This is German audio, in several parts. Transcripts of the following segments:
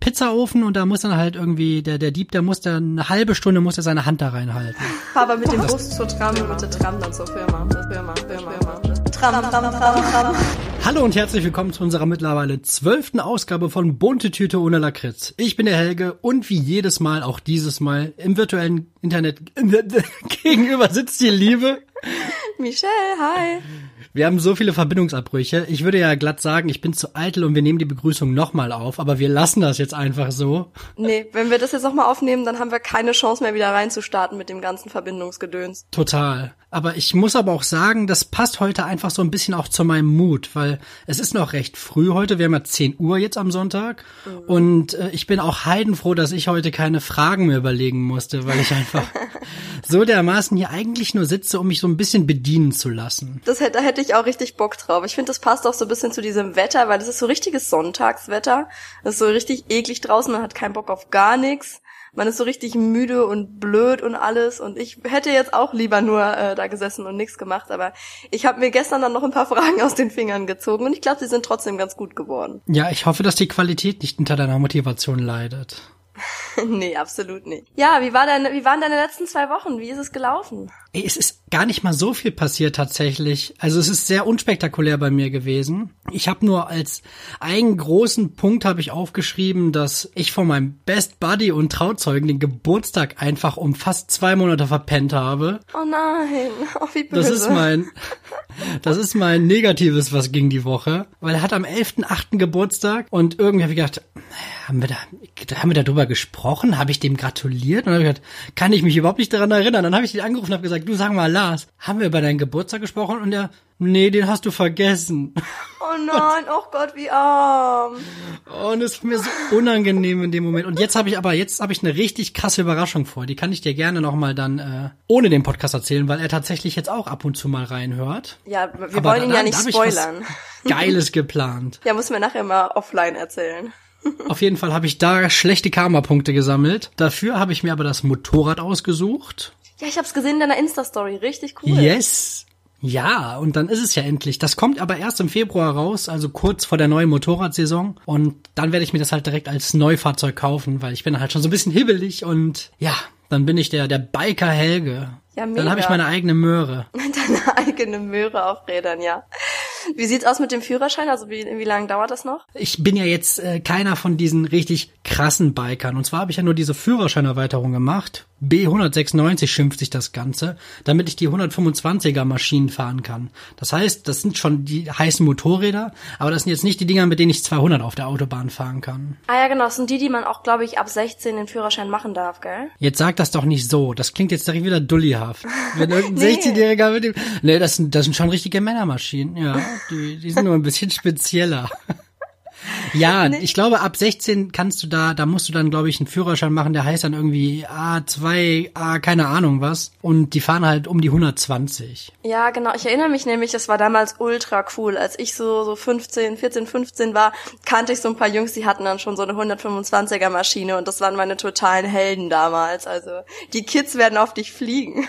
Pizzaofen und da muss dann halt irgendwie, der, der Dieb, der muss dann eine halbe Stunde muss er seine Hand da reinhalten. Aber mit dem Bus zur Tram und mit der Tram dann zur Firma. Firma, Firma, Firma. Tram, Tram, Tram, Tram. Hallo und herzlich willkommen zu unserer mittlerweile zwölften Ausgabe von Bunte Tüte ohne Lakritz. Ich bin der Helge und wie jedes Mal, auch dieses Mal, im virtuellen Internet gegenüber sitzt die Liebe. Michelle, hi. Wir haben so viele Verbindungsabbrüche. Ich würde ja glatt sagen, ich bin zu eitel und wir nehmen die Begrüßung nochmal auf, aber wir lassen das jetzt einfach so. Nee, wenn wir das jetzt nochmal aufnehmen, dann haben wir keine Chance mehr wieder reinzustarten mit dem ganzen Verbindungsgedöns. Total. Aber ich muss aber auch sagen, das passt heute einfach so ein bisschen auch zu meinem Mut, weil es ist noch recht früh heute. Wir haben ja 10 Uhr jetzt am Sonntag. Mhm. Und äh, ich bin auch heidenfroh, dass ich heute keine Fragen mehr überlegen musste, weil ich einfach so dermaßen hier eigentlich nur sitze, um mich so ein bisschen bedienen zu lassen. Das hätte, da hätte ich auch richtig Bock drauf. Ich finde, das passt auch so ein bisschen zu diesem Wetter, weil es ist so richtiges Sonntagswetter. Es ist so richtig eklig draußen, man hat keinen Bock auf gar nichts. Man ist so richtig müde und blöd und alles. Und ich hätte jetzt auch lieber nur äh, da gesessen und nichts gemacht. Aber ich habe mir gestern dann noch ein paar Fragen aus den Fingern gezogen und ich glaube, sie sind trotzdem ganz gut geworden. Ja, ich hoffe, dass die Qualität nicht unter deiner Motivation leidet. nee, absolut nicht. Ja, wie, war deine, wie waren deine letzten zwei Wochen? Wie ist es gelaufen? Es ist gar nicht mal so viel passiert tatsächlich. Also es ist sehr unspektakulär bei mir gewesen. Ich habe nur als einen großen Punkt habe ich aufgeschrieben, dass ich von meinem Best Buddy und Trauzeugen den Geburtstag einfach um fast zwei Monate verpennt habe. Oh nein, oh, wie böse. Das ist mein, das ist mein Negatives, was ging die Woche. Weil er hat am 11.8. Geburtstag und irgendwie habe ich gedacht, haben wir da, haben wir darüber gesprochen? Habe ich dem gratuliert? Und dann habe ich gedacht, kann ich mich überhaupt nicht daran erinnern. Dann habe ich ihn angerufen und habe gesagt, du sag mal, Lars, haben wir über deinen Geburtstag gesprochen? Und er, nee, den hast du vergessen. Oh nein, oh Gott, wie arm. Und es ist mir so unangenehm in dem Moment. Und jetzt habe ich aber, jetzt habe ich eine richtig krasse Überraschung vor. Die kann ich dir gerne nochmal dann äh, ohne den Podcast erzählen, weil er tatsächlich jetzt auch ab und zu mal reinhört. Ja, wir aber wollen ihn ja nicht spoilern. Geiles geplant. Ja, muss mir nachher mal offline erzählen. Auf jeden Fall habe ich da schlechte Karma-Punkte gesammelt. Dafür habe ich mir aber das Motorrad ausgesucht. Ja, ich hab's gesehen in deiner Insta-Story. Richtig cool. Yes. Ja, und dann ist es ja endlich. Das kommt aber erst im Februar raus, also kurz vor der neuen Motorradsaison. Und dann werde ich mir das halt direkt als Neufahrzeug kaufen, weil ich bin halt schon so ein bisschen hibbelig und ja, dann bin ich der, der Biker Helge. Ja, mega. Dann habe ich meine eigene Möhre. Deine eigene Möhre auf Rädern, ja. Wie sieht's aus mit dem Führerschein? Also wie, wie lange dauert das noch? Ich bin ja jetzt äh, keiner von diesen richtig krassen Bikern. Und zwar habe ich ja nur diese Führerscheinerweiterung gemacht. B196 schimpft sich das Ganze, damit ich die 125er Maschinen fahren kann. Das heißt, das sind schon die heißen Motorräder, aber das sind jetzt nicht die Dinger, mit denen ich 200 auf der Autobahn fahren kann. Ah ja, genau, das sind die, die man auch, glaube ich, ab 16 den Führerschein machen darf, gell? Jetzt sag das doch nicht so. Das klingt jetzt direkt wieder dullihaft. Wenn irgendein nee. 16-Jähriger mit dem... Nee, das sind, das sind schon richtige Männermaschinen, ja. Die, die sind nur ein bisschen spezieller. Ja, nee. ich glaube, ab 16 kannst du da, da musst du dann, glaube ich, einen Führerschein machen, der heißt dann irgendwie A2, A, keine Ahnung was. Und die fahren halt um die 120. Ja, genau. Ich erinnere mich nämlich, das war damals ultra cool. Als ich so, so 15, 14, 15 war, kannte ich so ein paar Jungs, die hatten dann schon so eine 125er Maschine und das waren meine totalen Helden damals. Also, die Kids werden auf dich fliegen.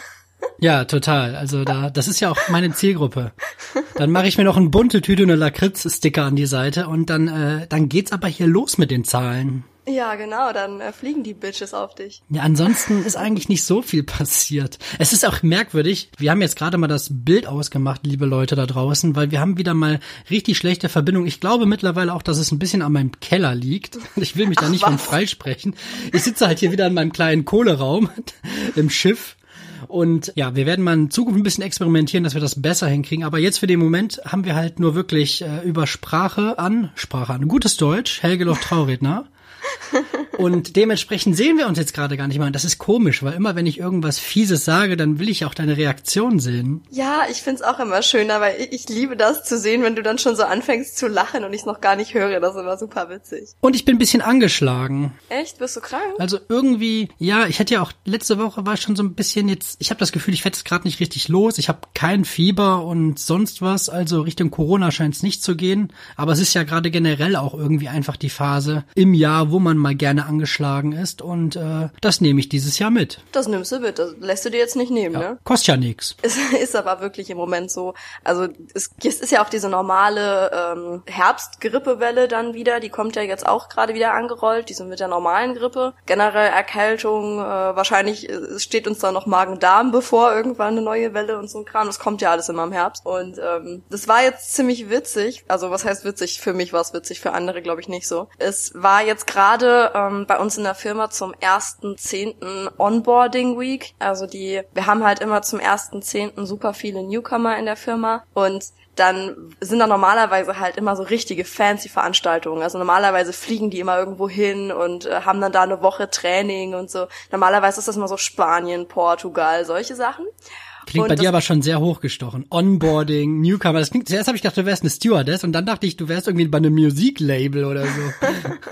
Ja, total. Also da, das ist ja auch meine Zielgruppe. Dann mache ich mir noch eine bunte Tüte und eine Lakritz-Sticker an die Seite und dann, äh, dann geht's aber hier los mit den Zahlen. Ja, genau, dann äh, fliegen die Bitches auf dich. Ja, ansonsten ist eigentlich nicht so viel passiert. Es ist auch merkwürdig. Wir haben jetzt gerade mal das Bild ausgemacht, liebe Leute da draußen, weil wir haben wieder mal richtig schlechte Verbindung. Ich glaube mittlerweile auch, dass es ein bisschen an meinem Keller liegt. Ich will mich da nicht Ach, von freisprechen. Ich sitze halt hier wieder in meinem kleinen Kohleraum im Schiff und ja, wir werden mal in Zukunft ein bisschen experimentieren, dass wir das besser hinkriegen. Aber jetzt für den Moment haben wir halt nur wirklich äh, über Sprache an, Sprache an, gutes Deutsch, Helge Loch Trauredner. Und dementsprechend sehen wir uns jetzt gerade gar nicht mal. Das ist komisch, weil immer wenn ich irgendwas Fieses sage, dann will ich auch deine Reaktion sehen. Ja, ich find's auch immer schöner, weil ich, ich liebe das zu sehen, wenn du dann schon so anfängst zu lachen und ich noch gar nicht höre. Das ist immer super witzig. Und ich bin ein bisschen angeschlagen. Echt? Bist du krank? Also irgendwie, ja, ich hätte ja auch letzte Woche war ich schon so ein bisschen jetzt, ich habe das Gefühl, ich werde jetzt gerade nicht richtig los. Ich habe kein Fieber und sonst was, also Richtung Corona scheint es nicht zu gehen. Aber es ist ja gerade generell auch irgendwie einfach die Phase im Jahr, Wo man mal gerne angeschlagen ist und äh, das nehme ich dieses Jahr mit. Das nimmst du mit, das lässt du dir jetzt nicht nehmen, Ja, ne? kostet ja nix. Es ist aber wirklich im Moment so. Also es, es ist ja auch diese normale ähm, Herbstgrippewelle dann wieder, die kommt ja jetzt auch gerade wieder angerollt, diese mit der normalen Grippe. Generell Erkältung, äh, wahrscheinlich äh, steht uns da noch Magen-Darm bevor, irgendwann eine neue Welle und so ein Kram. Das kommt ja alles immer im Herbst. Und ähm, das war jetzt ziemlich witzig. Also was heißt witzig? Für mich war es witzig, für andere glaube ich nicht so. Es war jetzt gerade ähm, bei uns in der Firma zum 1.10. Onboarding Week. Also die, wir haben halt immer zum 1.10. super viele Newcomer in der Firma und dann sind da normalerweise halt immer so richtige fancy Veranstaltungen. Also normalerweise fliegen die immer irgendwo hin und äh, haben dann da eine Woche Training und so. Normalerweise ist das immer so Spanien, Portugal, solche Sachen. Klingt Und bei dir aber schon sehr hochgestochen. Onboarding, Newcomer. Das klingt, zuerst habe ich gedacht, du wärst eine Stewardess und dann dachte ich, du wärst irgendwie bei einem Musiklabel oder so.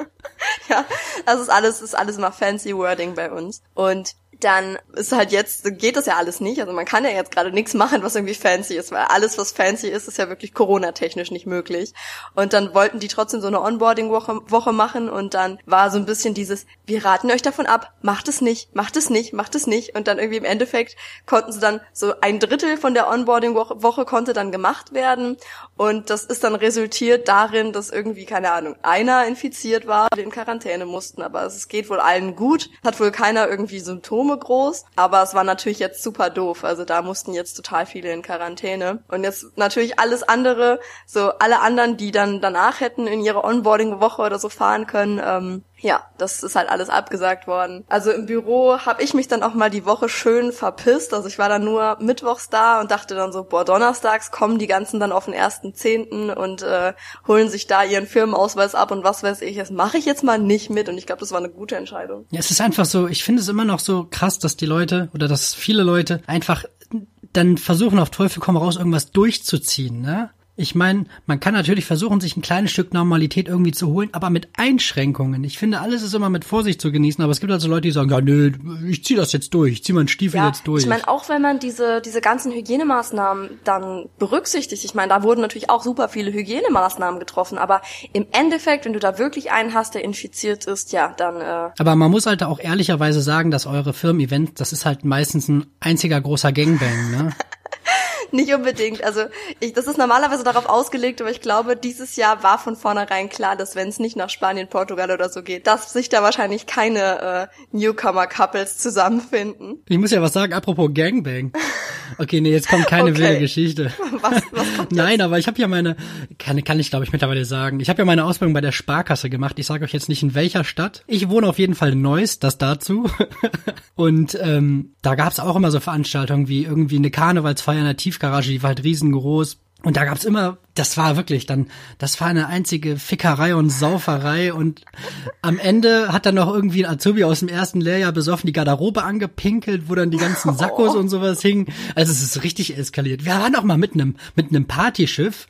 Ja, das ist alles, ist alles immer fancy Wording bei uns. Und dann ist halt jetzt, geht das ja alles nicht. Also man kann ja jetzt gerade nichts machen, was irgendwie fancy ist, weil alles, was fancy ist, ist ja wirklich Corona-technisch nicht möglich. Und dann wollten die trotzdem so eine Onboarding-Woche Woche machen und dann war so ein bisschen dieses, wir raten euch davon ab, macht es nicht, macht es nicht, macht es nicht. Und dann irgendwie im Endeffekt konnten sie dann so ein Drittel von der Onboarding-Woche Woche konnte dann gemacht werden. Und das ist dann resultiert darin, dass irgendwie, keine Ahnung, einer infiziert war, die in Quarantäne mussten. Aber es geht wohl allen gut. Hat wohl keiner irgendwie Symptome groß. Aber es war natürlich jetzt super doof. Also da mussten jetzt total viele in Quarantäne. Und jetzt natürlich alles andere, so alle anderen, die dann danach hätten in ihre Onboarding-Woche oder so fahren können, ähm, ja, das ist halt alles abgesagt worden. Also im Büro habe ich mich dann auch mal die Woche schön verpisst. Also ich war dann nur mittwochs da und dachte dann so, boah, donnerstags kommen die ganzen dann auf den ersten Zehnten und äh, holen sich da ihren Firmenausweis ab und was weiß ich. Das mache ich jetzt mal nicht mit und ich glaube, das war eine gute Entscheidung. Ja, es ist einfach so, ich finde es immer noch so krass, dass die Leute oder dass viele Leute einfach dann versuchen auf Teufel komm raus irgendwas durchzuziehen, ne? Ich meine, man kann natürlich versuchen, sich ein kleines Stück Normalität irgendwie zu holen, aber mit Einschränkungen. Ich finde, alles ist immer mit Vorsicht zu genießen, aber es gibt also Leute, die sagen, ja, nö, ich zieh das jetzt durch, ich zieh meinen Stiefel Ja, jetzt durch. ich meine, auch wenn man diese, diese ganzen Hygienemaßnahmen dann berücksichtigt, ich meine, da wurden natürlich auch super viele Hygienemaßnahmen getroffen, aber im Endeffekt, wenn du da wirklich einen hast, der infiziert ist, ja, dann äh, aber man muss halt auch ehrlicherweise sagen, dass eure Firmen-Event, das ist halt meistens ein einziger großer Gangbang, ne? Nicht unbedingt. Also ich, das ist normalerweise darauf ausgelegt, aber ich glaube, dieses Jahr war von vornherein klar, dass wenn es nicht nach Spanien, Portugal oder so geht, dass sich da wahrscheinlich keine äh, Newcomer-Couples zusammenfinden. Ich muss ja was sagen, apropos Gangbang. Okay, nee, jetzt kommt keine Okay. wilde Geschichte. Was, was kommt Nein, aber ich habe ja meine, kann, kann ich glaube ich mittlerweile sagen, ich habe ja meine Ausbildung bei der Sparkasse gemacht. Ich sage euch jetzt nicht in welcher Stadt. Ich wohne auf jeden Fall in Neuss, das dazu. Und ähm, da gab's auch immer so Veranstaltungen wie irgendwie eine Karnevalsfeier in der Tiefgarage, die war halt riesengroß. Und da gab's immer, das war wirklich dann, das war eine einzige Fickerei und Sauferei und am Ende hat dann noch irgendwie ein Azubi aus dem ersten Lehrjahr besoffen die Garderobe angepinkelt, wo dann die ganzen Sakkos und sowas hingen. Also es ist richtig eskaliert. Wir waren auch mal mit einem mit einem Partyschiff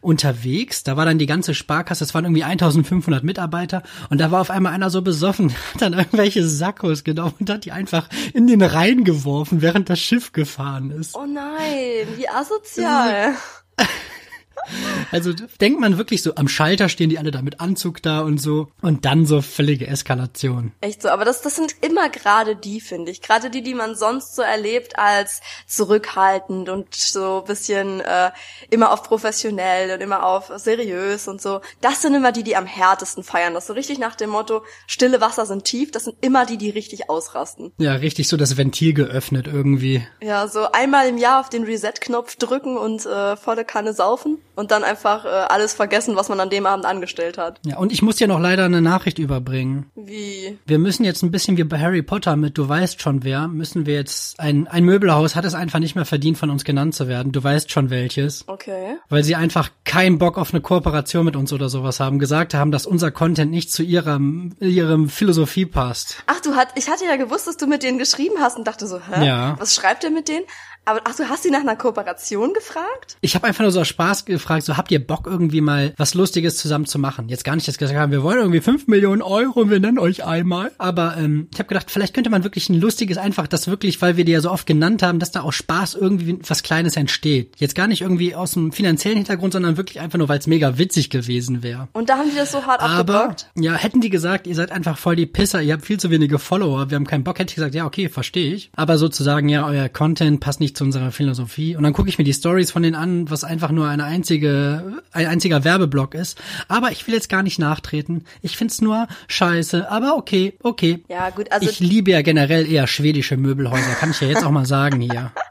unterwegs. Da war dann die ganze Sparkasse, es waren irgendwie 1500 Mitarbeiter und da war auf einmal einer so besoffen, hat dann irgendwelche Sakkos genommen und hat die einfach in den Rhein geworfen, während das Schiff gefahren ist. Oh nein, wie asozial. Also denkt man wirklich so, am Schalter stehen die alle da mit Anzug da und so und dann so völlige Eskalation. Echt so, aber das, das sind immer gerade die, finde ich. Gerade die, die man sonst so erlebt als zurückhaltend und so bisschen äh, immer auf professionell und immer auf seriös und so. Das sind immer die, die am härtesten feiern. Das so richtig nach dem Motto, stille Wasser sind tief. Das sind immer die, die richtig ausrasten. Ja, richtig so das Ventil geöffnet irgendwie. Ja, so einmal im Jahr auf den Reset-Knopf drücken und äh, volle Kanne saufen und dann einfach äh, alles vergessen, was man an dem Abend angestellt hat. Ja, und ich muss dir noch leider eine Nachricht überbringen. Wie? Wir müssen jetzt ein bisschen wie bei Harry Potter mit Du weißt schon wer, müssen wir jetzt ein, ein Möbelhaus hat es einfach nicht mehr verdient, von uns genannt zu werden. Du weißt schon welches. Okay. Weil sie einfach keinen Bock auf eine Kooperation mit uns oder sowas haben. Gesagt haben, dass unser Content nicht zu ihrem, ihrem Philosophie passt. Ach, du hat, ich hatte ja gewusst, dass du mit denen geschrieben hast und dachte so, hä? Ja. Was schreibt er mit denen? Aber ach, du hast sie nach einer Kooperation gefragt? Ich habe einfach nur so aus Spaß gefragt, so habt ihr Bock irgendwie mal was Lustiges zusammen zu machen? Jetzt gar nicht, dass wir gesagt haben, wir wollen irgendwie fünf Millionen Euro und wir nenne euch einmal. Aber ähm, ich habe gedacht, vielleicht könnte man wirklich ein lustiges, einfach das wirklich, weil wir die ja so oft genannt haben, dass da auch Spaß irgendwie was Kleines entsteht. Jetzt gar nicht irgendwie aus dem finanziellen Hintergrund, sondern wirklich einfach nur, weil es mega witzig gewesen wäre. Und da haben die das so hart Aber, abgeblockt? ja, hätten die gesagt, ihr seid einfach voll die Pisser, ihr habt viel zu wenige Follower, wir haben keinen Bock, hätte ich gesagt, ja, okay, verstehe ich. Aber sozusagen, ja, euer Content passt nicht zu unserer Philosophie. Und dann gucke ich mir die Stories von denen an, was einfach nur eine einzige, ein einziger Werbeblock ist. Aber ich will jetzt gar nicht nachtreten. Ich find's nur scheiße. Aber okay, okay. Ja, gut, also ich liebe ja generell eher schwedische Möbelhäuser, kann ich ja jetzt auch mal sagen hier.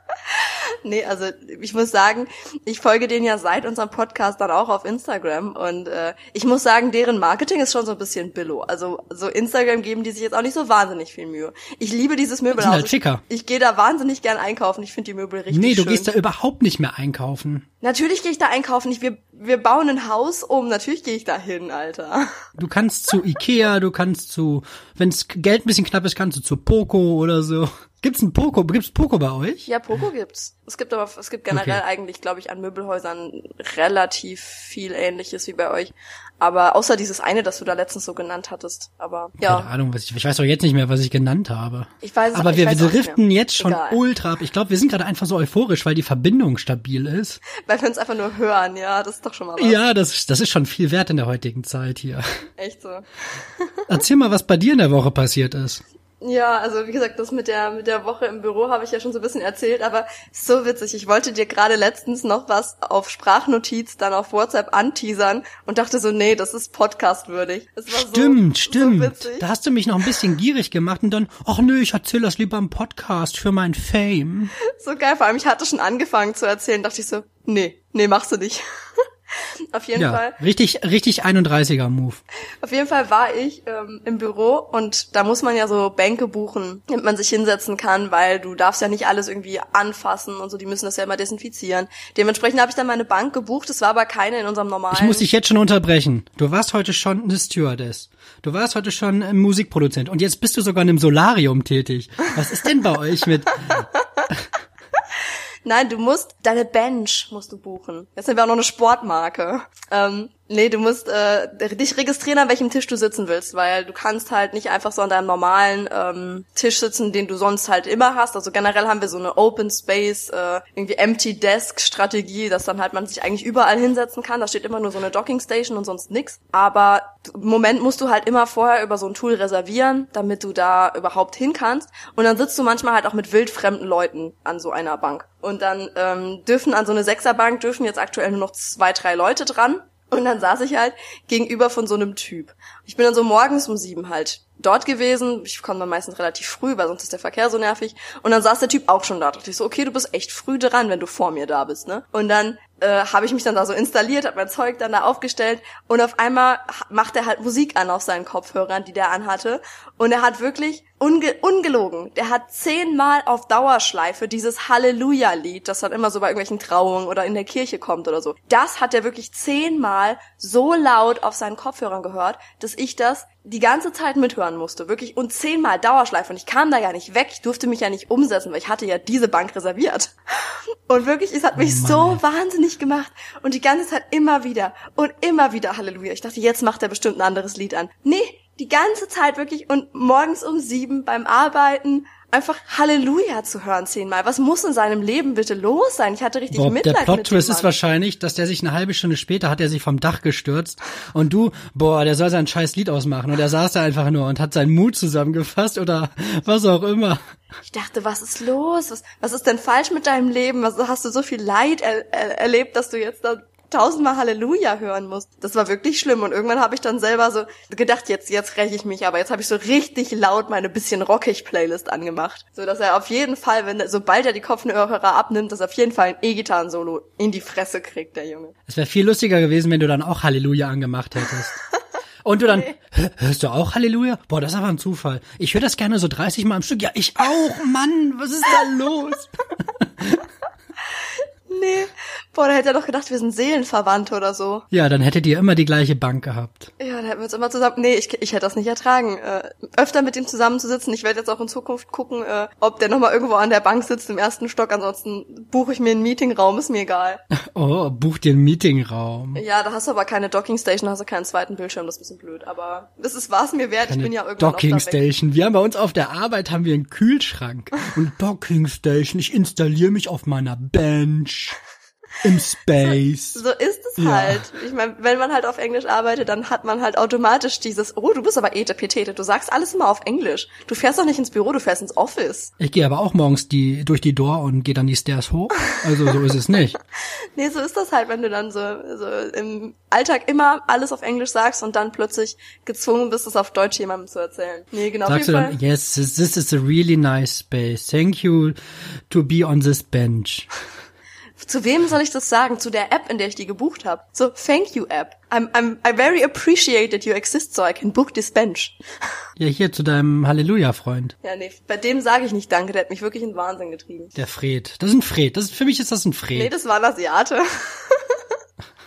Nee, also ich muss sagen, ich folge denen ja seit unserem Podcast dann auch auf Instagram und äh, ich muss sagen, deren Marketing ist schon so ein bisschen billo. Also so Instagram geben die sich jetzt auch nicht so wahnsinnig viel Mühe. Ich liebe dieses Möbelhaus. halt schicker. Ich, ich gehe da wahnsinnig gern einkaufen. Ich finde die Möbel richtig Nee, du schön. gehst da überhaupt nicht mehr einkaufen. Natürlich gehe ich da einkaufen. Ich, wir, wir bauen ein Haus um. Natürlich gehe ich da hin, Alter. Du kannst zu Ikea, du kannst zu, wenn's Geld ein bisschen knapp ist, kannst du zu Poco oder so. Gibt's ein Poco? Gibt's Poco bei euch? Ja, Poco gibt's. Es gibt aber, es gibt generell Okay. eigentlich, glaube ich, an Möbelhäusern relativ viel Ähnliches wie bei euch. Aber außer dieses eine, das du da letztens so genannt hattest. Aber Keine ja, Ahnung, was ich, ich weiß doch jetzt nicht mehr, was ich genannt habe. Ich weiß es- Aber wir, wir driften jetzt schon Egal. ultra ab. Ich glaube, wir sind gerade einfach so euphorisch, weil die Verbindung stabil ist. weil wir uns einfach nur hören, ja, das ist doch schon mal was. Ja, das, ist- das ist schon viel wert in der heutigen Zeit hier. Echt so. Erzähl mal, was bei dir in der Woche passiert ist. Ja, also wie gesagt, das mit der mit der Woche im Büro habe ich ja schon so ein bisschen erzählt, aber so witzig. Ich wollte dir gerade letztens noch was auf Sprachnotiz dann auf WhatsApp anteasern und dachte so, nee, das ist podcastwürdig. Es war Stimmt, so, stimmt. So witzig. da hast du mich noch ein bisschen gierig gemacht und dann, ach nö, ich erzähl das lieber im Podcast für mein Fame. So geil, vor allem ich hatte schon angefangen zu erzählen, dachte ich so, nee, nee, machst du nicht. Auf jeden Ja, Fall. richtig, richtig 31er Move. Auf jeden Fall war ich ähm, im Büro und da muss man ja so Bänke buchen, damit man sich hinsetzen kann, weil du darfst ja nicht alles irgendwie anfassen und so, die müssen das ja immer desinfizieren. Dementsprechend habe ich dann meine Bank gebucht, es war aber keine in unserem normalen. Ich muss dich jetzt schon unterbrechen. Du warst heute schon eine Stewardess. Du warst heute schon ein Musikproduzent und jetzt bist du sogar in einem Solarium tätig. Was ist denn bei euch mit? Nein, du musst deine Bench musst du buchen. Jetzt sind wir auch noch eine Sportmarke. Ähm, nee, du musst äh, dich registrieren, an welchem Tisch du sitzen willst, weil du kannst halt nicht einfach so an deinem normalen ähm, Tisch sitzen, den du sonst halt immer hast. Also generell haben wir so eine Open Space, äh, irgendwie Empty Desk Strategie, dass dann halt man sich eigentlich überall hinsetzen kann. Da steht immer nur so eine Docking Station und sonst nix. Aber im Moment musst du halt immer vorher über so ein Tool reservieren, damit du da überhaupt hin kannst. Und dann sitzt du manchmal halt auch mit wildfremden Leuten an so einer Bank. Und dann ähm, dürfen an so eine Sechserbank dürfen jetzt aktuell nur noch zwei, drei Leute dran. Und dann saß ich halt gegenüber von so einem Typ. Ich bin dann so morgens um sieben halt dort gewesen. Ich komme dann meistens relativ früh, weil sonst ist der Verkehr so nervig. Und dann saß der Typ auch schon da. Da dachte ich so, okay, du bist echt früh dran, wenn du vor mir da bist, ne? Und dann äh, habe ich mich dann da so installiert, habe mein Zeug dann da aufgestellt und auf einmal macht er halt Musik an auf seinen Kopfhörern, die der anhatte. Und er hat wirklich unge ungelogen, der hat zehnmal auf Dauerschleife dieses Halleluja-Lied, das dann immer so bei irgendwelchen Trauungen oder in der Kirche kommt oder so. Das hat er wirklich zehnmal so laut auf seinen Kopfhörern gehört, dass ich das die ganze Zeit mithören musste, wirklich und zehnmal Dauerschleife und ich kam da ja nicht weg, ich durfte mich ja nicht umsetzen, weil ich hatte ja diese Bank reserviert. Und wirklich, es hat mich Oh so wahnsinnig gemacht und die ganze Zeit immer wieder und immer wieder Halleluja. Ich dachte, jetzt macht er bestimmt ein anderes Lied an. Nee, die ganze Zeit wirklich und morgens um sieben beim Arbeiten einfach Halleluja zu hören zehnmal. Was muss in seinem Leben bitte los sein? Ich hatte richtig Boah, Mitleid der mit Plot-Twist ist wahrscheinlich, dass der sich eine halbe Stunde später hat er sich vom Dach gestürzt und du, boah, der soll sein scheiß Lied ausmachen und er saß da einfach nur und hat seinen Mut zusammengefasst oder was auch immer. Ich dachte, was ist los? Was, was ist denn falsch mit deinem Leben? Was, hast du so viel Leid er, er, erlebt, dass du jetzt da tausendmal Halleluja hören musst? Das war wirklich schlimm. Und irgendwann habe ich dann selber so gedacht, jetzt, jetzt räche ich mich. Aber jetzt habe ich so richtig laut meine bisschen rockig Playlist angemacht. So dass er auf jeden Fall, wenn sobald er die Kopfhörer abnimmt, dass er auf jeden Fall ein E-Gitarren-Solo in die Fresse kriegt, der Junge. Es wäre viel lustiger gewesen, wenn du dann auch Halleluja angemacht hättest. Und du dann, "Hä, hörst du auch Halleluja? Boah, das ist aber ein Zufall. Ich höre das gerne so 30 Mal am Stück. Ja, ich auch, Mann, was ist da los? Nee. Boah, da hätte er doch gedacht, wir sind Seelenverwandte oder so. Ja, dann hättet ihr immer die gleiche Bank gehabt. Ja, dann hätten wir uns immer zusammen. Nee, ich, ich hätte das nicht ertragen. Äh, öfter mit ihm zusammenzusitzen. Ich werde jetzt auch in Zukunft gucken, äh, ob der nochmal irgendwo an der Bank sitzt im ersten Stock. Ansonsten buche ich mir einen Meetingraum, ist mir egal. Oh, buch dir einen Meetingraum. Ja, da hast du aber keine Dockingstation, da hast du keinen zweiten Bildschirm, das ist ein bisschen blöd. Aber das ist war's mir wert. Keine ich bin ja irgendwann Docking auch da weg. Station. Wir haben bei uns auf der Arbeit haben wir einen Kühlschrank und Docking Station. Ich installiere mich auf meiner Bench im Space. So ist es Ja. halt. Ich meine, wenn man halt auf Englisch arbeitet, dann hat man halt automatisch dieses, oh, du bist aber etepetete, du sagst alles immer auf Englisch. Du fährst doch nicht ins Büro, du fährst ins Office. Ich gehe aber auch morgens die durch die Door und gehe dann die Stairs hoch. Also so ist es nicht. Nee, so ist das halt, wenn du dann so, so im Alltag immer alles auf Englisch sagst und dann plötzlich gezwungen bist, es auf Deutsch jemandem zu erzählen. Nee, genau. Sagst du dann, Fall. yes, this is a really nice space. Thank you to be on this bench. Zu wem soll ich das sagen? Zu der App, in der ich die gebucht habe. So, thank you App. I'm, I'm, I very appreciate that you exist so I can book this bench. Ja, hier zu deinem Halleluja-Freund. Ja, nee, bei dem sage ich nicht Danke, der hat mich wirklich in Wahnsinn getrieben. Der Fred. Das ist ein Fred. Das ist, für mich ist das ein Nee, Fred. das war ein Asiate.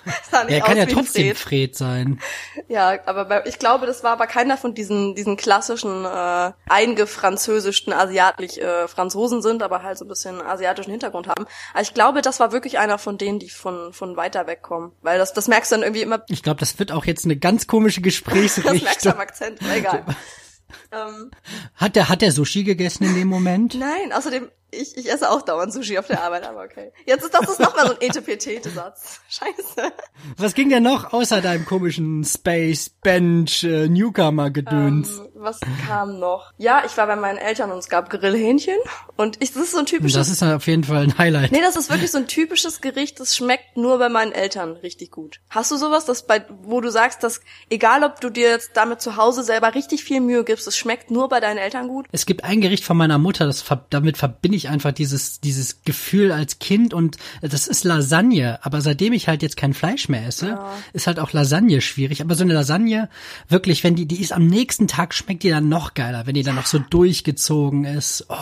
sah nicht Er aus kann ja trotzdem Fred. Fred sein. Ja, aber bei, ich glaube, das war aber keiner von diesen diesen klassischen äh, eingefranzösischten asiatisch äh, Franzosen sind, aber halt so ein bisschen asiatischen Hintergrund haben. Aber ich glaube, das war wirklich einer von denen, die von von weiter weg kommen, weil das das merkst du dann irgendwie immer, Ich glaube, das wird auch jetzt eine ganz komische das merkst du Gesprächsrichtung. am Akzent, egal. ähm, Hat der, hat der Sushi gegessen in dem Moment? nein, außerdem ich, ich esse auch dauernd Sushi auf der Arbeit, aber okay. Jetzt ist das ist noch mal so ein Etepetete-Satz. Scheiße. Was ging denn noch außer deinem komischen Space Bench äh, Newcomer Gedöns? Ähm, was kam noch? Ja, ich war bei meinen Eltern und es gab Grillhähnchen und ich, das ist so ein typisches das ist auf jeden Fall ein Highlight. Nee, das ist wirklich so ein typisches Gericht, das schmeckt nur bei meinen Eltern richtig gut. Hast du sowas, das bei, wo du sagst, dass egal ob du dir jetzt damit zu Hause selber richtig viel Mühe gibst, es schmeckt nur bei deinen Eltern gut? Es gibt ein Gericht von meiner Mutter, das damit verbinde ich einfach dieses dieses Gefühl als Kind und das ist Lasagne. Aber seitdem ich halt jetzt kein Fleisch mehr esse, ist halt auch Lasagne schwierig. Aber so eine Lasagne wirklich, wenn die die ist am nächsten Tag schmeckt die dann noch geiler, wenn die dann noch so durchgezogen ist. Oh,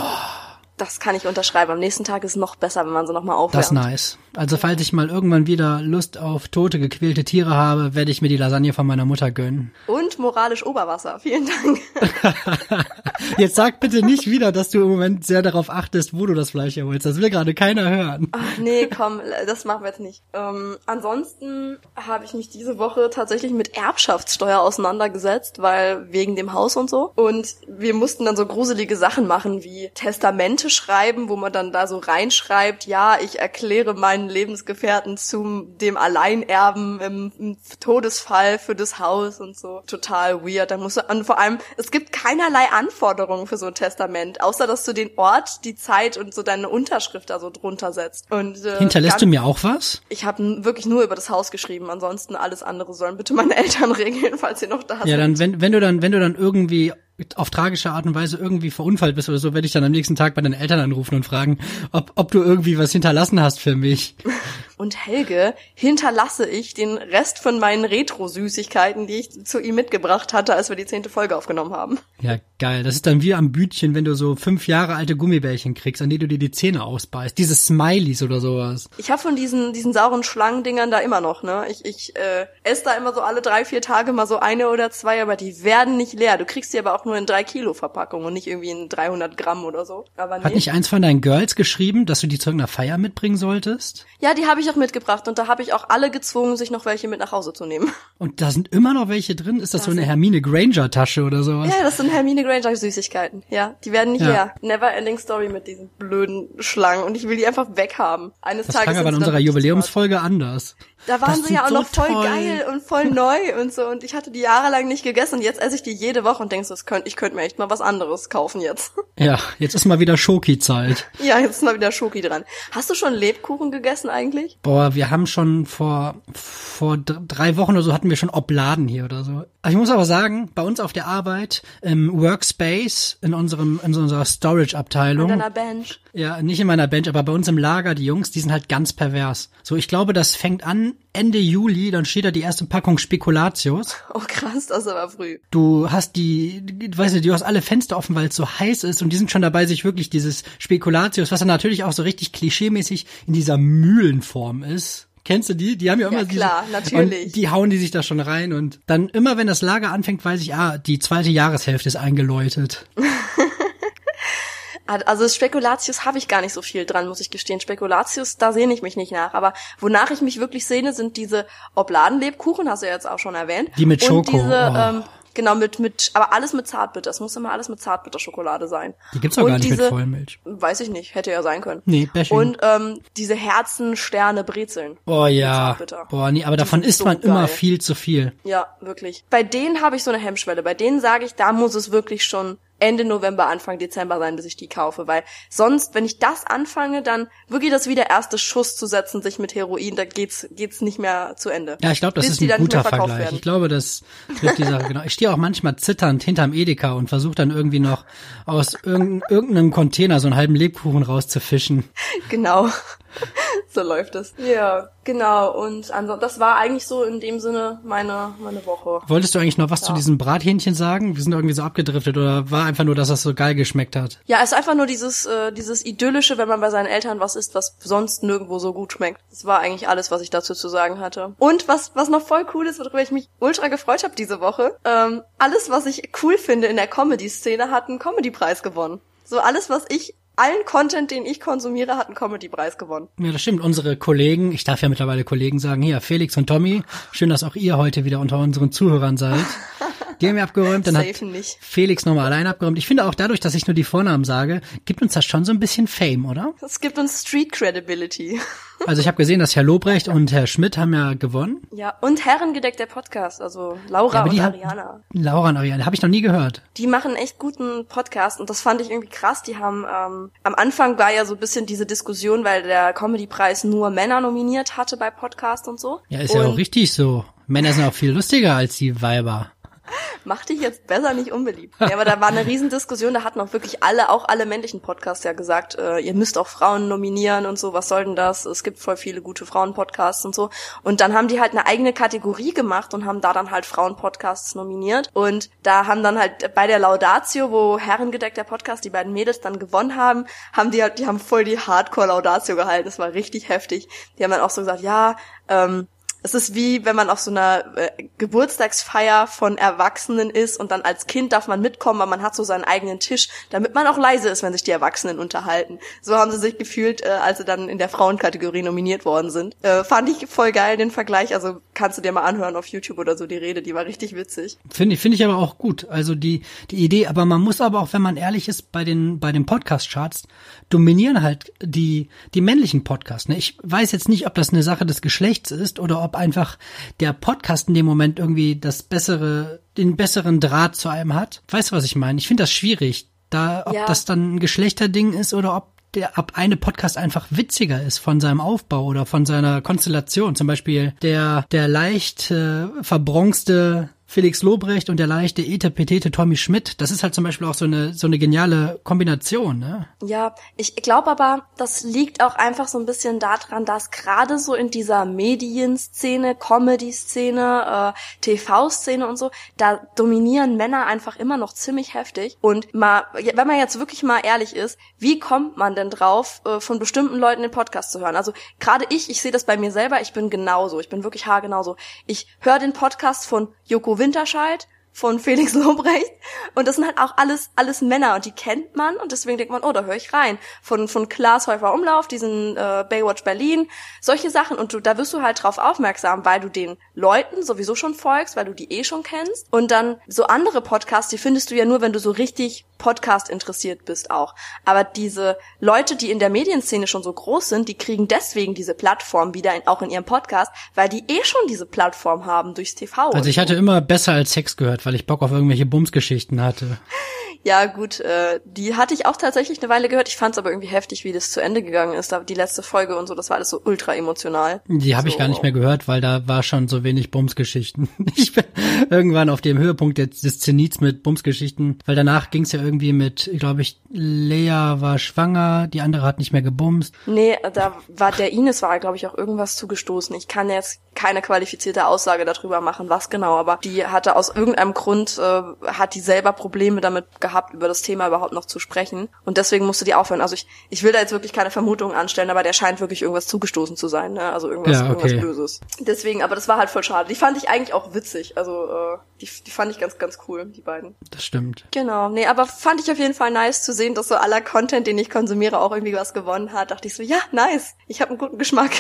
Das kann ich unterschreiben. Am nächsten Tag ist es noch besser, wenn man so nochmal das ist aufwärmt. nice. Also falls ich mal irgendwann wieder Lust auf tote gequälte Tiere habe, werde ich mir die Lasagne von meiner Mutter gönnen. Und moralisch Oberwasser. Vielen Dank. Jetzt sag bitte nicht wieder, dass du im Moment sehr darauf achtest, wo du das Fleisch herholst. Das will gerade keiner hören. Ach, nee, komm, das machen wir jetzt nicht. Ähm, ansonsten habe ich mich diese Woche tatsächlich mit Erbschaftssteuer auseinandergesetzt, weil wegen dem Haus und so. Und wir mussten dann so gruselige Sachen machen wie Testamente schreiben, wo man dann da so reinschreibt, ja, ich erkläre meinen Lebensgefährten zum dem Alleinerben im, im Todesfall für das Haus und so. Total weird. Da musst du, und vor allem, es gibt keinerlei Anforderungen für so ein Testament, außer dass du den Ort, die Zeit und so deine Unterschrift da so drunter setzt. Und äh, Hinterlässt ganz- du mir auch was? Ich habe wirklich nur über das Haus geschrieben. Ansonsten alles andere sollen bitte meine Eltern regeln, falls sie noch da Ja, sind. dann, wenn, wenn du dann, wenn du dann irgendwie auf tragische Art und Weise irgendwie verunfallt bist oder so, werde ich dann am nächsten Tag bei deinen Eltern anrufen und fragen, ob, ob du irgendwie was hinterlassen hast für mich. Und Helge hinterlasse ich den Rest von meinen Retro-Süßigkeiten, die ich zu ihm mitgebracht hatte, als wir die zehnte Folge aufgenommen haben. Ja, geil. Das ist dann wie am Bütchen, wenn du so fünf Jahre alte Gummibärchen kriegst, an die du dir die Zähne ausbeißt. Diese Smileys oder sowas. Ich habe von diesen, diesen sauren Schlangendingern da immer noch, ne? Ich, ich äh, esse da immer so alle drei, vier Tage mal so eine oder zwei, aber die werden nicht leer. Du kriegst die aber auch nur in drei Kilo Verpackung und nicht irgendwie in 300 Gramm oder so. Aber nee. Hat nicht eins von deinen Girls geschrieben, dass du die zu irgendeiner Feier mitbringen solltest? Ja, die habe ich auch mitgebracht und da habe ich auch alle gezwungen, sich noch welche mit nach Hause zu nehmen. Und da sind immer noch welche drin? Ist das so eine Hermine Granger Tasche oder sowas? Ja, das sind Hermine Granger Süßigkeiten. Ja, die werden nicht Ja. Never ending story mit diesen blöden Schlangen und ich will die einfach weghaben. Eines Das Tages klang aber in unserer Jubiläumsfolge anders. Da waren Das sie ja auch sind noch so voll toll. geil und voll neu und so. Und ich hatte die jahrelang nicht gegessen und jetzt esse ich die jede Woche und denkst, das könnt, ich könnte mir echt mal was anderes kaufen jetzt. Ja, jetzt ist mal wieder Schoki-Zeit. ja, jetzt ist mal wieder Schoki dran. Hast du schon Lebkuchen gegessen eigentlich? Boah, wir haben schon vor, vor drei Wochen oder so hatten wir schon Obladen hier oder so. Ich muss aber sagen, bei uns auf der Arbeit, im Workspace, in unserem, in unserer Storage-Abteilung, deiner Bench? ja, nicht in meiner Bench, aber bei uns im Lager, die Jungs, die sind halt ganz pervers. So, ich glaube, das fängt an dann Ende Juli, dann steht da die erste Packung Spekulatius. Oh krass, das ist aber früh. Du hast die, weißt du, du hast alle Fenster offen, weil es so heiß ist und die sind schon dabei, sich wirklich dieses Spekulatius, was dann natürlich auch so richtig klischeemäßig in dieser Mühlenform ist. Kennst du die? Die haben ja immer Ja, klar, diese, natürlich. Und die hauen die sich da schon rein und dann immer, wenn das Lager anfängt, weiß ich, ah, die zweite Jahreshälfte ist eingeläutet. Also Spekulatius habe ich gar nicht so viel dran, muss ich gestehen. Spekulatius, da sehne ich mich nicht nach. Aber wonach ich mich wirklich sehne, sind diese Obladenlebkuchen, hast du ja jetzt auch schon erwähnt. Die mit Und Schoko, diese, oh. ähm, genau, mit, mit, aber alles mit Zartbitter. Es muss immer alles mit Zartbitterschokolade sein. Die gibt's auch Und gar nicht diese, mit Vollmilch. Weiß ich nicht, hätte ja sein können. Nee, Bashing. Und ähm, diese Herzen, Sterne, Brezeln. Oh ja. Boah, nee, aber davon sind isst so man immer geil. viel zu viel. Ja, wirklich. Bei denen habe ich so eine Hemmschwelle. Bei denen sage ich, da muss es wirklich schon Ende November, Anfang Dezember sein, bis ich die kaufe. Weil sonst, wenn ich das anfange, dann wirklich das wie der erste Schuss zu setzen, sich mit Heroin, da geht's, geht's nicht mehr zu Ende. Ja, ich glaube, das Bis ist die ein guter Vergleich. werden. Ich glaube, das trifft die Sache genau. Ich stehe auch manchmal zitternd hinterm Edeka und versuche dann irgendwie noch aus irgendein, irgendeinem Container so einen halben Lebkuchen rauszufischen. Genau. so läuft es. Ja, genau. Und also das war eigentlich so in dem Sinne meine, meine Woche. Wolltest du eigentlich noch was zu Ja. diesem Brathähnchen sagen? Wir sind irgendwie so abgedriftet oder war einfach nur, dass das so geil geschmeckt hat? Ja, es ist einfach nur dieses, äh, dieses Idyllische, wenn man bei seinen Eltern was isst, was sonst nirgendwo so gut schmeckt. Das war eigentlich alles, was ich dazu zu sagen hatte. Und was, was noch voll cool ist, worüber ich mich ultra gefreut habe diese Woche, ähm, alles, was ich cool finde in der Comedy-Szene, hat einen Comedy-Preis gewonnen. So alles, was ich, allen Content, den ich konsumiere, hat einen Comedy-Preis gewonnen. Ja, das stimmt. Unsere Kollegen, ich darf ja mittlerweile Kollegen sagen, hier, Felix und Tommy, schön, dass auch ihr heute wieder unter unseren Zuhörern seid. Die haben ja abgeräumt, dann hat Safe nicht. Felix nochmal allein abgeräumt. Ich finde auch dadurch, dass ich nur die Vornamen sage, gibt uns das schon so ein bisschen Fame, oder? Es gibt uns Street Credibility. Also ich habe gesehen, dass Herr Lobrecht und Herr Schmidt haben ja gewonnen. Ja, und Herrengedeck der Podcast, also Laura Ja, und Ariana. Laura und Ariane, habe ich noch nie gehört. Die machen echt guten Podcast und das fand ich irgendwie krass. Die haben ähm, am Anfang war ja so ein bisschen diese Diskussion, weil der Comedy-Preis nur Männer nominiert hatte bei Podcast und so. Ja, ist ja und auch richtig so. Männer sind auch viel lustiger als die Weiber. Mach dich jetzt besser nicht unbeliebt. Ja, aber da war eine Riesendiskussion, da hatten auch wirklich alle, auch alle männlichen Podcasts ja gesagt, äh, ihr müsst auch Frauen nominieren und so, was soll denn das? Es gibt voll viele gute Frauen-Podcasts und so. Und dann haben die halt eine eigene Kategorie gemacht und haben da dann halt Frauen-Podcasts nominiert. Und da haben dann halt bei der Laudatio, wo Herrengedeck der Podcast, die beiden Mädels dann gewonnen haben, haben die halt, die haben voll die Hardcore-Laudatio gehalten. Das war richtig heftig. Die haben dann auch so gesagt, ja, ähm, es ist wie, wenn man auf so einer äh, Geburtstagsfeier von Erwachsenen ist und dann als Kind darf man mitkommen, aber man hat so seinen eigenen Tisch, damit man auch leise ist, wenn sich die Erwachsenen unterhalten. So haben sie sich gefühlt, äh, als sie dann in der Frauenkategorie nominiert worden sind. Äh, fand ich voll geil, den Vergleich. Also kannst du dir mal anhören auf YouTube oder so, die Rede, die war richtig witzig. Finde ich, finde ich aber auch gut. Also die, die Idee, aber man muss aber auch, wenn man ehrlich ist, bei den, bei den Podcast-Charts dominieren halt die, die männlichen Podcasts. Ne? Ich weiß jetzt nicht, ob das eine Sache des Geschlechts ist oder ob einfach der Podcast in dem Moment irgendwie das bessere, den besseren Draht zu einem hat. Weißt du, was ich meine? Ich finde das schwierig. Da, ob Ja. das dann ein Geschlechterding ist oder ob der ab eine Podcast einfach witziger ist von seinem Aufbau oder von seiner Konstellation. Zum Beispiel der, der leicht äh, verbronzte Felix Lobrecht und der leichte etepetete Tommy Schmidt. Das ist halt zum Beispiel auch so eine, so eine geniale Kombination, ne? Ja, ich glaube aber, das liegt auch einfach so ein bisschen daran, dass gerade so in dieser Medienszene, Comedy-Szene, äh, TV-Szene und so, da dominieren Männer einfach immer noch ziemlich heftig. Und mal, wenn man jetzt wirklich mal ehrlich ist, wie kommt man denn drauf, äh, von bestimmten Leuten den Podcast zu hören? Also gerade ich, ich sehe das bei mir selber, ich bin genauso, ich bin wirklich haargenauso. Ich höre den Podcast von Joko Winterscheid, von Felix Lobrecht und das sind halt auch alles alles Männer und die kennt man und deswegen denkt man, oh, da höre ich rein. Von von Klaas Häufer Umlauf, diesen äh, Baywatch Berlin, solche Sachen und du da wirst du halt drauf aufmerksam, weil du den Leuten sowieso schon folgst, weil du die eh schon kennst und dann so andere Podcasts, die findest du ja nur, wenn du so richtig Podcast interessiert bist auch. Aber diese Leute, die in der Medienszene schon so groß sind, die kriegen deswegen diese Plattform wieder in, auch in ihrem Podcast, weil die eh schon diese Plattform haben durchs TV. Also ich hatte immer besser als Sex gehört, weil ich Bock auf irgendwelche Bumsgeschichten hatte. Ja, gut, äh, die hatte ich auch tatsächlich eine Weile gehört. Ich fand es aber irgendwie heftig, wie das zu Ende gegangen ist. Die letzte Folge und so, das war alles so ultra emotional. Die habe so. ich gar nicht mehr gehört, weil da war schon so wenig Bumsgeschichten. Ich bin irgendwann auf dem Höhepunkt des, des Zenits mit Bumsgeschichten, weil danach ging es ja irgendwie mit, glaube ich, Lea war schwanger, die andere hat nicht mehr gebumst. Nee, da war der Ines war, glaube ich, auch irgendwas zugestoßen. Ich kann jetzt keine qualifizierte Aussage darüber machen, was genau, aber die hatte aus irgendeinem Grund, äh, hat die selber Probleme damit gehabt, über das Thema überhaupt noch zu sprechen. Und deswegen musste die aufhören. Also ich, ich will da jetzt wirklich keine Vermutungen anstellen, aber der scheint wirklich irgendwas zugestoßen zu sein, ne? Also irgendwas, Ja, okay. irgendwas Böses. Deswegen, aber das war halt voll schade. Die fand ich eigentlich auch witzig. Also äh, die, die fand ich ganz, ganz cool, die beiden. Das stimmt. Genau, nee, aber fand ich auf jeden Fall nice zu sehen, dass so aller Content, den ich konsumiere, auch irgendwie was gewonnen hat. Dachte ich so, ja, nice. Ich habe einen guten Geschmack.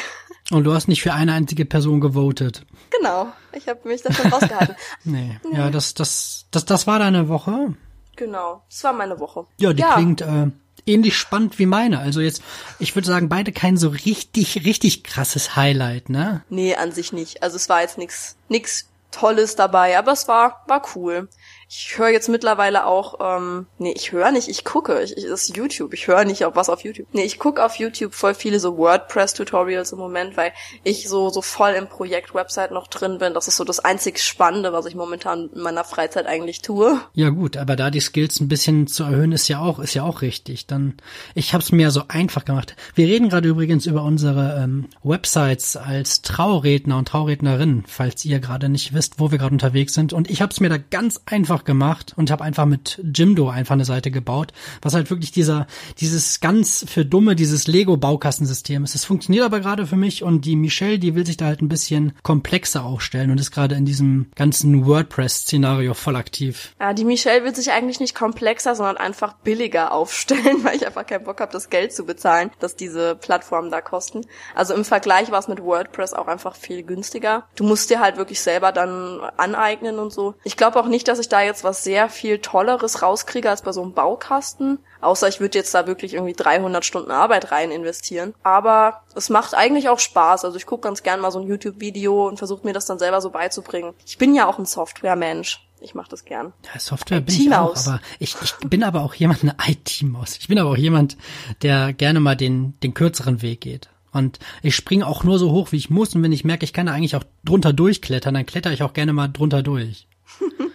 Und du hast nicht für eine einzige Person gewotet. genau, ich habe mich davon rausgehalten. Nee. Ja, das, das, das, das war deine Woche. Genau, das war meine Woche. Ja, die klingt äh, ähnlich spannend wie meine. Also jetzt, ich würde sagen, beide kein so richtig, richtig krasses Highlight, ne? Nee, an sich nicht. Also es war jetzt nix, nix Tolles dabei, aber es war, war cool. Ich höre jetzt mittlerweile auch, ähm, nee, ich höre nicht, ich gucke. Ich, ich, das ist YouTube. Ich höre nicht auf was auf YouTube. Nee, ich gucke auf YouTube voll viele so WordPress-Tutorials im Moment, weil ich so, so voll im Projekt Website noch drin bin. Das ist so das einzig Spannende, was ich momentan in meiner Freizeit eigentlich tue. Ja gut, aber da die Skills ein bisschen zu erhöhen, ist ja auch, ist ja auch richtig. Dann, ich habe es mir so einfach gemacht. Wir reden gerade übrigens über unsere ähm, Websites als Trauredner und Traurednerinnen, falls ihr gerade nicht wisst, wo wir gerade unterwegs sind. Und ich habe es mir da ganz einfach gemacht und habe einfach mit Jimdo einfach eine Seite gebaut, was halt wirklich dieser, dieses ganz für Dumme, dieses Lego-Baukastensystem ist. Es funktioniert aber gerade für mich und die Michelle, die will sich da halt ein bisschen komplexer aufstellen und ist gerade in diesem ganzen WordPress-Szenario voll aktiv. Ja, die Michelle will sich eigentlich nicht komplexer, sondern einfach billiger aufstellen, weil ich einfach keinen Bock habe, das Geld zu bezahlen, das diese Plattformen da kosten. Also im Vergleich war es mit WordPress auch einfach viel günstiger. Du musst dir halt wirklich selber dann aneignen und so. Ich glaube auch nicht, dass ich da jetzt was sehr viel Tolleres rauskriege als bei so einem Baukasten. Außer ich würde jetzt da wirklich irgendwie 300 Stunden Arbeit rein investieren. Aber es macht eigentlich auch Spaß. Also ich gucke ganz gern mal so ein YouTube-Video und versuche mir das dann selber so beizubringen. Ich bin ja auch ein Software-Mensch. Ich mache das gern. Ja, Software bin ich auch, aber ich, ich bin aber auch jemand, eine IT-Maus. Ich bin aber auch jemand, der gerne mal den, den kürzeren Weg geht. Und ich springe auch nur so hoch, wie ich muss. Und wenn ich merke, ich kann da eigentlich auch drunter durchklettern, dann kletter ich auch gerne mal drunter durch.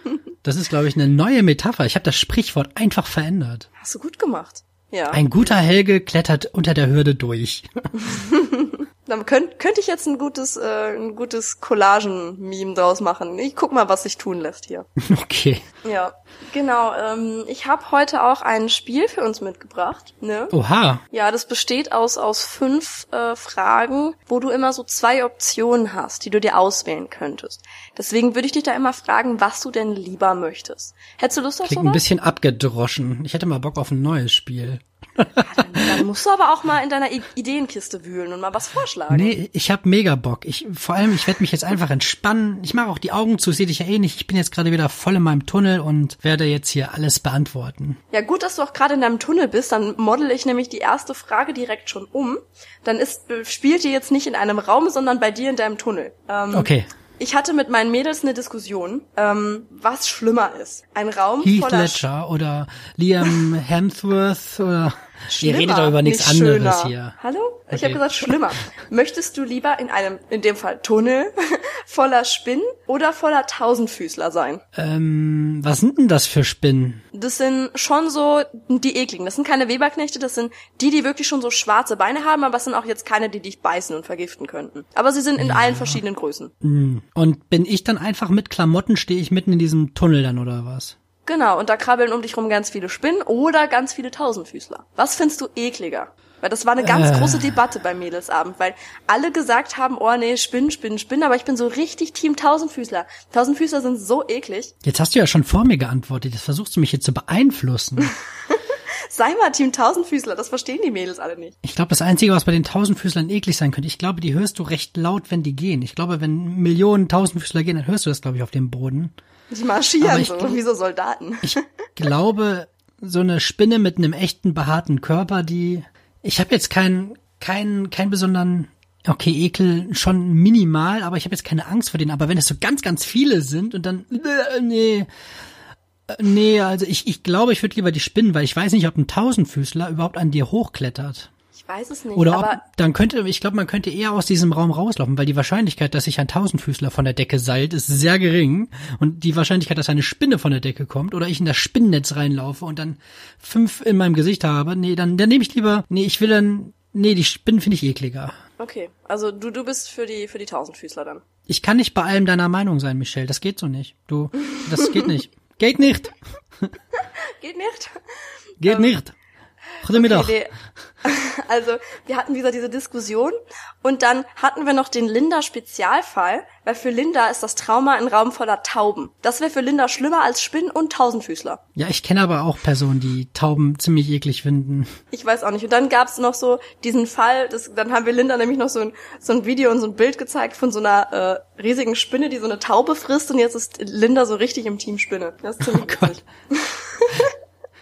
Das ist, glaube ich, eine neue Metapher. Ich habe das Sprichwort einfach verändert. Hast du gut gemacht. Ja. Ein guter Helge klettert unter der Hürde durch. Dann könnt, könnte ich jetzt ein gutes, äh, ein gutes Collagen-Meme draus machen. Ich guck mal, was sich tun lässt hier. Okay. Ja, genau. Ähm, ich habe heute auch ein Spiel für uns mitgebracht. Ne? Oha. Ja, das besteht aus aus fünf äh, Fragen, wo du immer so zwei Optionen hast, die du dir auswählen könntest. Deswegen würde ich dich da immer fragen, was du denn lieber möchtest. Hättest du Lust auf Klingt ein sowas? bisschen abgedroschen. Ich hätte mal Bock auf ein neues Spiel. Dann, dann musst du aber auch mal in deiner I Ideenkiste wühlen und mal was vorschlagen. Nee, ich hab mega Bock. Ich, vor allem, ich werde mich jetzt einfach entspannen. Ich mache auch die Augen zu, sehe dich ja eh nicht. Ich bin jetzt gerade wieder voll in meinem Tunnel und werde jetzt hier alles beantworten. Ja, gut, dass du auch gerade in deinem Tunnel bist, dann model ich nämlich die erste Frage direkt schon um. Dann ist, spielt die jetzt nicht in einem Raum, sondern bei dir in deinem Tunnel. Ähm, Okay. Ich hatte mit meinen Mädels eine Diskussion, ähm, was schlimmer ist. Ein Raum Heath voller Ledger oder Liam Hemsworth oder ihr Schlimmer, redet doch über nichts nicht anderes schöner. hier. Hallo? Ich Okay. habe gesagt schlimmer. Möchtest du lieber in einem, in dem Fall Tunnel, voller Spinnen oder voller Tausendfüßler sein? Ähm, was sind denn das für Spinnen? Das sind schon so die ekligen. Das sind keine Weberknechte, das sind die, die wirklich schon so schwarze Beine haben, aber es sind auch jetzt keine, die dich beißen und vergiften könnten. Aber sie sind in allen verschiedenen Größen. Und bin ich dann einfach mit Klamotten, stehe ich mitten in diesem Tunnel dann oder was? Genau, und da krabbeln um dich rum ganz viele Spinnen oder ganz viele Tausendfüßler. Was findest du ekliger? Weil das war eine ganz Äh. große Debatte beim Mädelsabend, weil alle gesagt haben, oh nee, Spinnen, Spinnen, Spinnen, aber ich bin so richtig Team Tausendfüßler. Tausendfüßler sind so eklig. Jetzt hast du ja schon vor mir geantwortet. Jetzt versuchst du mich jetzt zu beeinflussen. Sei mal Team Tausendfüßler, das verstehen die Mädels alle nicht. Ich glaube, das Einzige, was bei den Tausendfüßlern eklig sein könnte, ich glaube, die hörst du recht laut, wenn die gehen. Ich glaube, wenn Millionen Tausendfüßler gehen, dann hörst du das, glaube ich, auf dem Boden. Die marschieren ich so, wie so Soldaten. Ich glaube, so eine Spinne mit einem echten behaarten Körper, die. Ich habe jetzt keinen, keinen, keinen besonderen. Okay, Ekel schon minimal, aber ich habe jetzt keine Angst vor denen. Aber wenn es so ganz, ganz viele sind und dann. Äh, nee. Äh, nee, also ich, ich glaube, ich würde lieber die Spinnen, weil ich weiß nicht, ob ein Tausendfüßler überhaupt an dir hochklettert. Ich weiß es nicht. Oder aber ob, dann könnte, ich glaube, man könnte eher aus diesem Raum rauslaufen, weil die Wahrscheinlichkeit, dass sich ein Tausendfüßler von der Decke seilt, ist sehr gering. Und die Wahrscheinlichkeit, dass eine Spinne von der Decke kommt oder ich in das Spinnennetz reinlaufe und dann fünf in meinem Gesicht habe, nee, dann, dann nehme ich lieber, nee, ich will dann, nee, die Spinnen finde ich ekliger. okay, also du du bist für die für die Tausendfüßler dann. Ich kann nicht bei allem deiner Meinung sein, Michelle. Das geht so nicht. Du, das geht nicht. Geht nicht. Geht nicht? Geht nicht. Mittag. Nee. Also wir hatten wieder diese Diskussion und dann hatten wir noch den Linda-Spezialfall, weil für Linda ist das Trauma ein Raum voller Tauben. Das wäre für Linda schlimmer als Spinnen und Tausendfüßler. Ja, ich kenne aber auch Personen, die Tauben ziemlich eklig finden. Ich weiß auch nicht. Und dann gab's noch so diesen Fall, das, dann haben wir Linda nämlich noch so ein, so ein Video und so ein Bild gezeigt von so einer äh, riesigen Spinne, die so eine Taube frisst und jetzt ist Linda so richtig im Team Spinne. Das ist ziemlich Oh.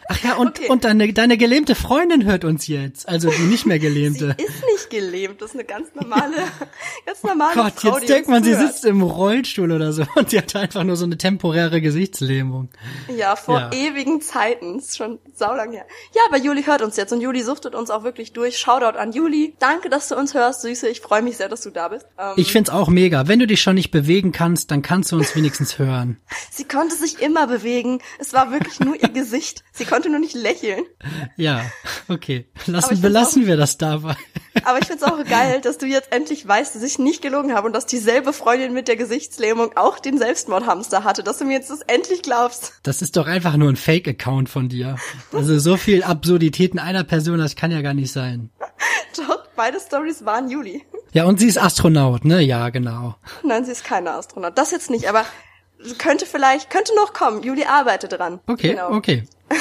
Ach ja, und, Okay. und deine, deine gelähmte Freundin hört uns jetzt. Also die nicht mehr Sie gelähmte. ist nicht gelähmt, das ist eine ganz normale, ganz normale Gott, Frau, jetzt die denkt man, sie zuhört. sitzt im Rollstuhl oder so und sie hat einfach nur so eine temporäre Gesichtslähmung. Ja, vor Ja. ewigen Zeiten. Ist schon saulang her. Ja, aber Juli hört uns jetzt und Juli suchtet uns auch wirklich durch. Shoutout an Juli. Danke, dass du uns hörst, Süße. Ich freue mich sehr, dass du da bist. Ähm, Ich find's auch mega. Wenn du dich schon nicht bewegen kannst, dann kannst du uns wenigstens hören. sie konnte sich immer bewegen. Es war wirklich nur ihr Gesicht. Sie konnte nur nicht lächeln. Ja, okay. Lassen, belassen wir das dabei. Aber ich find's auch geil, dass du jetzt endlich weißt, dass ich nicht gelogen habe und dass dieselbe Freundin mit der Gesichtslähmung auch den Selbstmordhamster hatte, dass du mir jetzt das endlich glaubst. Das ist doch einfach nur ein Fake-Account von dir. Also so viel Absurditäten einer Person, das kann ja gar nicht sein. Doch, beide Stories waren Juli. Ja, und sie ist Astronaut, ne? Ja, genau. Nein, sie ist keine Astronaut. Das jetzt nicht, aber könnte vielleicht, könnte noch kommen. Juli arbeitet dran. Okay, genau. okay.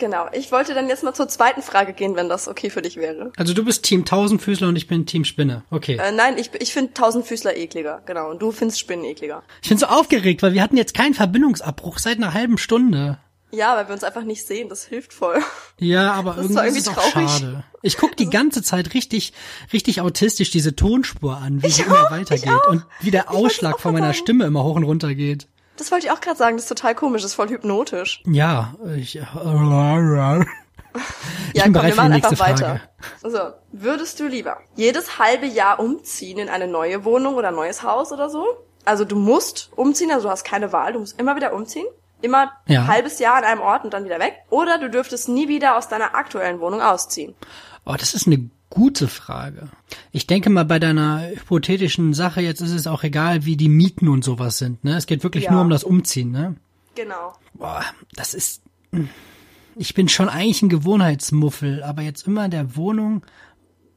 Genau. Ich wollte dann jetzt mal zur zweiten Frage gehen, wenn das okay für dich wäre. Also du bist Team Tausendfüßler und ich bin Team Spinne. Okay. Äh, nein, ich, ich finde Tausendfüßler ekliger. Genau. Und du findest Spinnen ekliger. Ich bin so aufgeregt, weil wir hatten jetzt keinen Verbindungsabbruch seit einer halben Stunde. Ja, weil wir uns einfach nicht sehen. Das hilft voll. Ja, aber ist irgendwie doch ist es irgendwie auch schade. Ich guck die ganze Zeit richtig, richtig autistisch diese Tonspur an, wie sie immer weitergeht ich und wie der Ich Ausschlag von meiner sagen. Stimme immer hoch und runter geht. Das wollte ich auch gerade sagen. Das ist total komisch. Das ist voll hypnotisch. Ja, ich. Ich Ja, bin komm, wir machen einfach Frage. weiter. So, würdest du lieber jedes halbe Jahr umziehen in eine neue Wohnung oder ein neues Haus oder so? Also du musst umziehen, also du hast keine Wahl, du musst immer wieder umziehen. Immer Ja. ein halbes Jahr an einem Ort und dann wieder weg. Oder du dürftest nie wieder aus deiner aktuellen Wohnung ausziehen. Oh, das ist eine gute Frage. Ich denke mal, bei deiner hypothetischen Sache jetzt ist es auch egal, wie die Mieten und sowas sind. Ne? Es geht wirklich Ja. nur um das Umziehen. Ne? Genau. Boah, das ist. Ich bin schon eigentlich ein Gewohnheitsmuffel, aber jetzt immer in der Wohnung.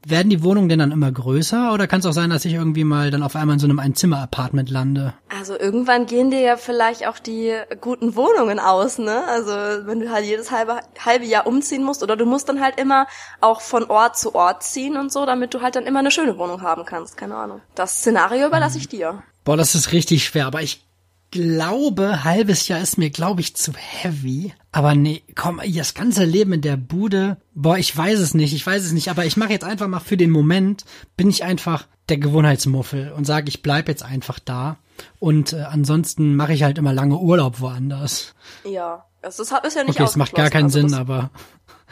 Werden die Wohnungen denn dann immer größer oder kann es auch sein, dass ich irgendwie mal dann auf einmal in so einem Einzimmer-Apartment lande? Also irgendwann gehen dir ja vielleicht auch die guten Wohnungen aus, ne? Also wenn du halt jedes halbe, halbe Jahr umziehen musst oder du musst dann halt immer auch von Ort zu Ort ziehen und so, damit du halt dann immer eine schöne Wohnung haben kannst. Keine Ahnung. Das Szenario überlasse ich dir. Boah, das ist richtig schwer, aber ich glaube, halbes Jahr ist mir, glaube ich, zu heavy. Aber nee, komm, das ganze Leben in der Bude, boah, ich weiß es nicht, ich weiß es nicht, aber ich mache jetzt einfach mal für den Moment, bin ich einfach der Gewohnheitsmuffel und sage, ich bleib jetzt einfach da. Und äh, ansonsten mache ich halt immer lange Urlaub woanders. Ja. Das ist, ist ja nicht Okay, es macht gar keinen ausgeschlossen. Sinn, also aber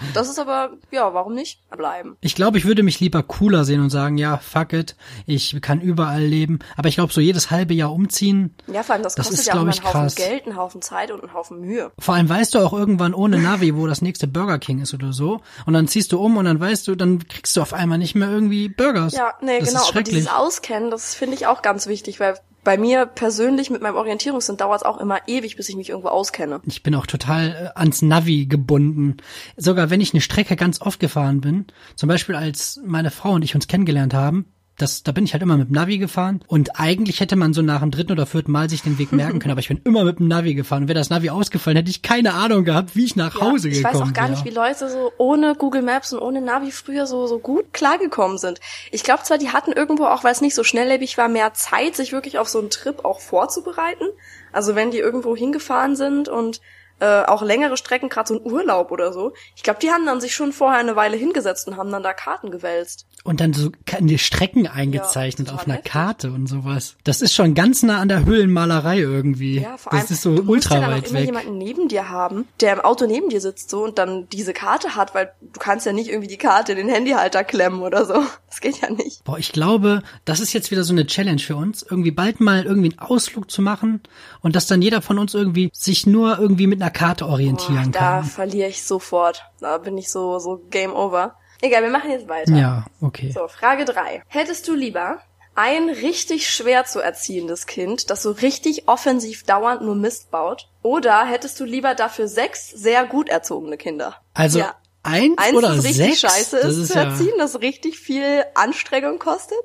das, das ist aber, ja, warum nicht? Bleiben. ich glaube, ich würde mich lieber cooler sehen und sagen, ja, fuck it, ich kann überall leben. Aber ich glaube, so jedes halbe Jahr umziehen, Ja, vor allem, das Das kostet ist, ja auch ich, einen Haufen krass. Geld, einen Haufen Zeit und einen Haufen Mühe. Vor allem weißt du auch irgendwann ohne Navi, wo das nächste Burger King ist oder so. Und dann ziehst du um und dann weißt du, dann kriegst du auf einmal nicht mehr irgendwie Burgers. Ja, nee, das genau. Ist Aber dieses Auskennen, das finde ich auch ganz wichtig, weil bei mir persönlich mit meinem Orientierungssinn dauert es auch immer ewig, bis ich mich irgendwo auskenne. ich bin auch total äh, ans Navi gebunden. Sogar wenn ich eine Strecke ganz oft gefahren bin, zum Beispiel als meine Frau und ich uns kennengelernt haben, das, da bin ich halt immer mit dem Navi gefahren und eigentlich hätte man so nach dem dritten oder vierten Mal sich den Weg merken können, aber ich bin immer mit dem Navi gefahren und wäre das Navi ausgefallen, hätte ich keine Ahnung gehabt, wie ich nach Hause ich gekommen weiß auch gar wäre. nicht, wie Leute so ohne Google Maps und ohne Navi früher so, so gut klargekommen sind. Ich glaube zwar, die hatten irgendwo, auch weil es nicht so schnelllebig war, mehr Zeit, sich wirklich auf so einen Trip auch vorzubereiten. Also wenn die irgendwo hingefahren sind und äh, auch längere Strecken, gerade so ein Urlaub oder so. Ich glaube, die haben dann sich schon vorher eine Weile hingesetzt und haben dann da Karten gewälzt. Und dann so die Strecken eingezeichnet Ja, auf einer heftig. Karte und sowas. Das ist schon ganz nah an der Höhlenmalerei irgendwie. Ja, vor allem, das ist so du musst ultra ja dann auch immer weg. jemanden neben dir haben, der im Auto neben dir sitzt so und dann diese Karte hat, weil du kannst ja nicht irgendwie die Karte in den Handyhalter klemmen oder so. Das geht ja nicht. Boah, ich glaube, das ist jetzt wieder so eine Challenge für uns, irgendwie bald mal irgendwie einen Ausflug zu machen und dass dann jeder von uns irgendwie sich nur irgendwie mit einer Karte Boah, orientieren da kann. verliere ich sofort. Da bin ich so, so Game Over. Egal, wir machen jetzt weiter. Ja, okay. So, Frage drei. Hättest du lieber ein richtig schwer zu erziehendes Kind, das so richtig offensiv dauernd nur Mist baut? Oder hättest du lieber dafür sechs sehr gut erzogene Kinder? Also Ja. eins, Eins, oder das richtig sechs, scheiße das ist, ist zu ja, erziehen, das richtig viel Anstrengung kostet.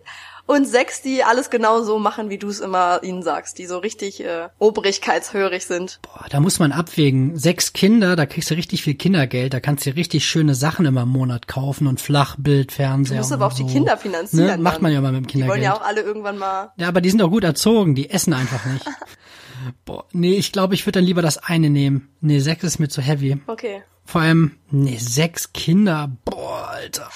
Und sechs, die alles genau so machen, wie du es immer ihnen sagst, die so richtig äh, obrigkeitshörig sind. boah, da muss man abwägen. Sechs Kinder, da kriegst du richtig viel Kindergeld, da kannst du richtig schöne Sachen immer im Monat kaufen und Flachbild, Fernseher Du musst aber auch so. die Kinder finanzieren. Ne? Macht man ja mal mit dem Die Kindergeld. wollen ja auch alle irgendwann mal. Ja, aber die sind auch gut erzogen, die essen einfach nicht. Boah, nee, ich glaube, ich würde dann lieber das eine nehmen. Nee, sechs ist mir zu heavy. Okay. Vor allem, nee, sechs Kinder, boah, Alter.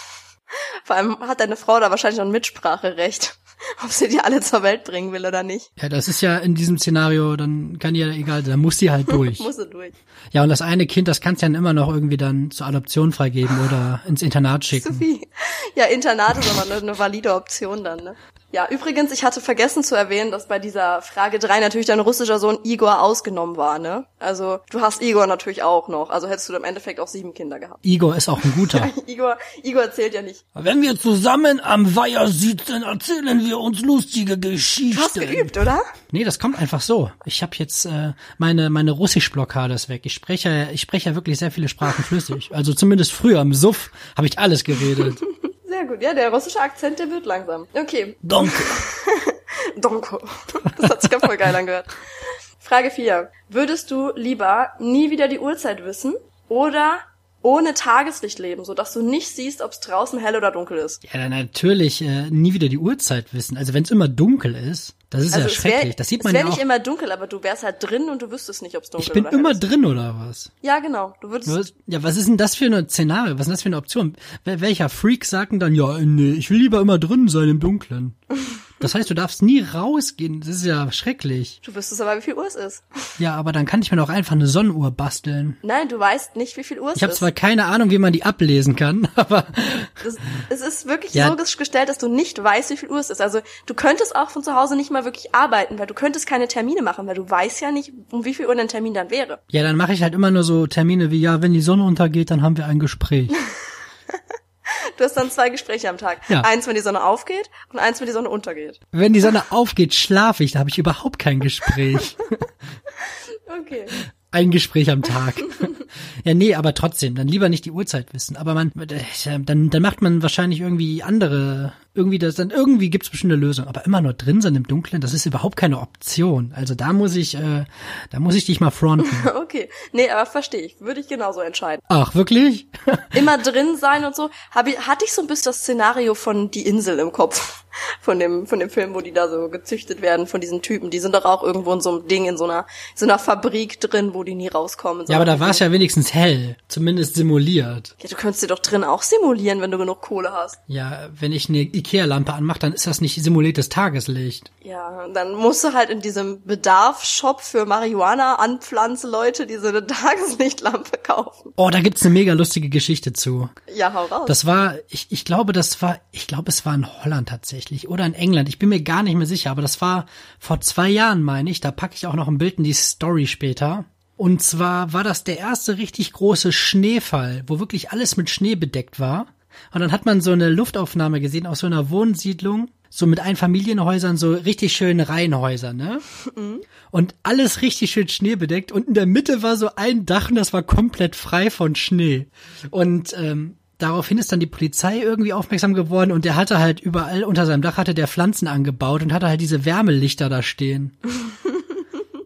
Vor allem hat deine Frau da wahrscheinlich noch ein Mitspracherecht, ob sie die alle zur Welt bringen will oder nicht. Ja, das ist ja in diesem Szenario, dann kann die ja egal, sein, da muss die halt durch. Muss sie durch. Ja, und das eine Kind, das kannst du dann immer noch irgendwie dann zur Adoption freigeben oder ins Internat schicken. Sophie. Ja, Internat ist aber eine, eine valide Option dann, ne? Ja, übrigens, ich hatte vergessen zu erwähnen, dass bei dieser Frage drei natürlich dein russischer Sohn Igor ausgenommen war, ne? Also, du hast Igor natürlich auch noch. Also hättest du im Endeffekt auch sieben Kinder gehabt. Igor ist auch ein guter. Igor, Igor zählt ja nicht. Wenn wir zusammen am Weiher sitzen, erzählen wir uns lustige Geschichten. Hast geübt, oder? Nee, das kommt einfach so. Ich habe jetzt äh, meine meine Russisch-Blockade ist weg. Ich spreche ich spreche ja wirklich sehr viele Sprachen flüssig. Also zumindest früher im Suff habe ich alles geredet. Sehr gut. Ja, der russische Akzent, der wird langsam. Okay. Danke. Donko. Das hat sich ja voll geil angehört. Frage 4. Würdest du lieber nie wieder die Uhrzeit wissen oder ohne Tageslicht leben, sodass du nicht siehst, ob es draußen hell oder dunkel ist? Ja, dann natürlich äh, nie wieder die Uhrzeit wissen. Also wenn es immer dunkel ist, das ist ja es wär- schrecklich. Das sieht man Es ja auch. nicht immer dunkel, aber du wärst halt drin und du wüsstest nicht, ob es dunkel Ich bin oder immer ist. drin oder was? Ja, genau. Du würdest was? Ja, was ist denn das für ein Szenario? Was ist denn das für eine Option? Wel welcher Freak sagt denn dann, ja, nee, ich will lieber immer drin sein im Dunkeln? Das heißt, du darfst nie rausgehen. Das ist ja schrecklich. du wüsstest aber, wie viel Uhr es ist. Ja, aber dann kann ich mir doch einfach eine Sonnenuhr basteln. Nein, du weißt nicht, wie viel Uhr es Ich habe ist. zwar keine Ahnung, wie man die ablesen kann, aber Das, es ist wirklich Ja. so gestellt, dass du nicht weißt, wie viel Uhr es ist. Also du könntest auch von zu Hause nicht mal wirklich arbeiten, weil du könntest keine Termine machen, weil du weißt ja nicht, um wie viel Uhr dein Termin dann wäre. ja, dann mache ich halt immer nur so Termine wie, ja, wenn die Sonne untergeht, dann haben wir ein Gespräch. Du hast dann zwei Gespräche am Tag. Ja. Eins, wenn die Sonne aufgeht und eins, wenn die Sonne untergeht. Wenn die Sonne aufgeht, schlafe ich, da habe ich überhaupt kein Gespräch. Okay. Ein Gespräch am Tag. ja, nee, aber trotzdem, dann lieber nicht die Uhrzeit wissen. Aber man, äh, dann, dann macht man wahrscheinlich irgendwie andere, irgendwie das, dann irgendwie gibt's bestimmt eine Lösung. Aber immer nur drin sein im Dunkeln, das ist überhaupt keine Option. Also da muss ich, äh, da muss ich dich mal fronten. Okay. Nee, aber verstehe ich. Würde ich genauso entscheiden. Ach, wirklich? Immer drin sein und so. Hab ich, hatte ich so ein bisschen das Szenario von Die Insel im Kopf. Von dem, von dem Film, wo die da so gezüchtet werden, von diesen Typen. Die sind doch auch irgendwo in so einem Ding, in so einer, so einer Fabrik drin, wo die nie rauskommen. ja, aber da war es ja wenigstens hell, zumindest simuliert. Ja, du könntest dir doch drin auch simulieren, wenn du genug Kohle hast. Ja, wenn ich eine Ikea-Lampe anmache, dann ist das nicht simuliertes Tageslicht. Ja, dann musst du halt in diesem Bedarfshop für Marihuana anpflanze Leute diese eine Tageslichtlampe kaufen. Oh, da gibt's eine mega lustige Geschichte zu. Ja, hau raus. Das war, ich, ich glaube, das war, ich glaube, es war in Holland tatsächlich oder in England. Ich bin mir gar nicht mehr sicher, aber das war vor zwei Jahren, meine ich. Da packe ich auch noch ein Bild in die Story später. Und zwar war das der erste richtig große Schneefall, wo wirklich alles mit Schnee bedeckt war. Und dann hat man so eine Luftaufnahme gesehen aus so einer Wohnsiedlung, so mit Einfamilienhäusern, so richtig schöne Reihenhäuser, ne? Und alles richtig schön schneebedeckt. Und in der Mitte war so ein Dach und das war komplett frei von Schnee. Und ähm, daraufhin ist dann die Polizei irgendwie aufmerksam geworden und der hatte halt überall unter seinem Dach hatte der Pflanzen angebaut und hatte halt diese Wärmelichter da stehen.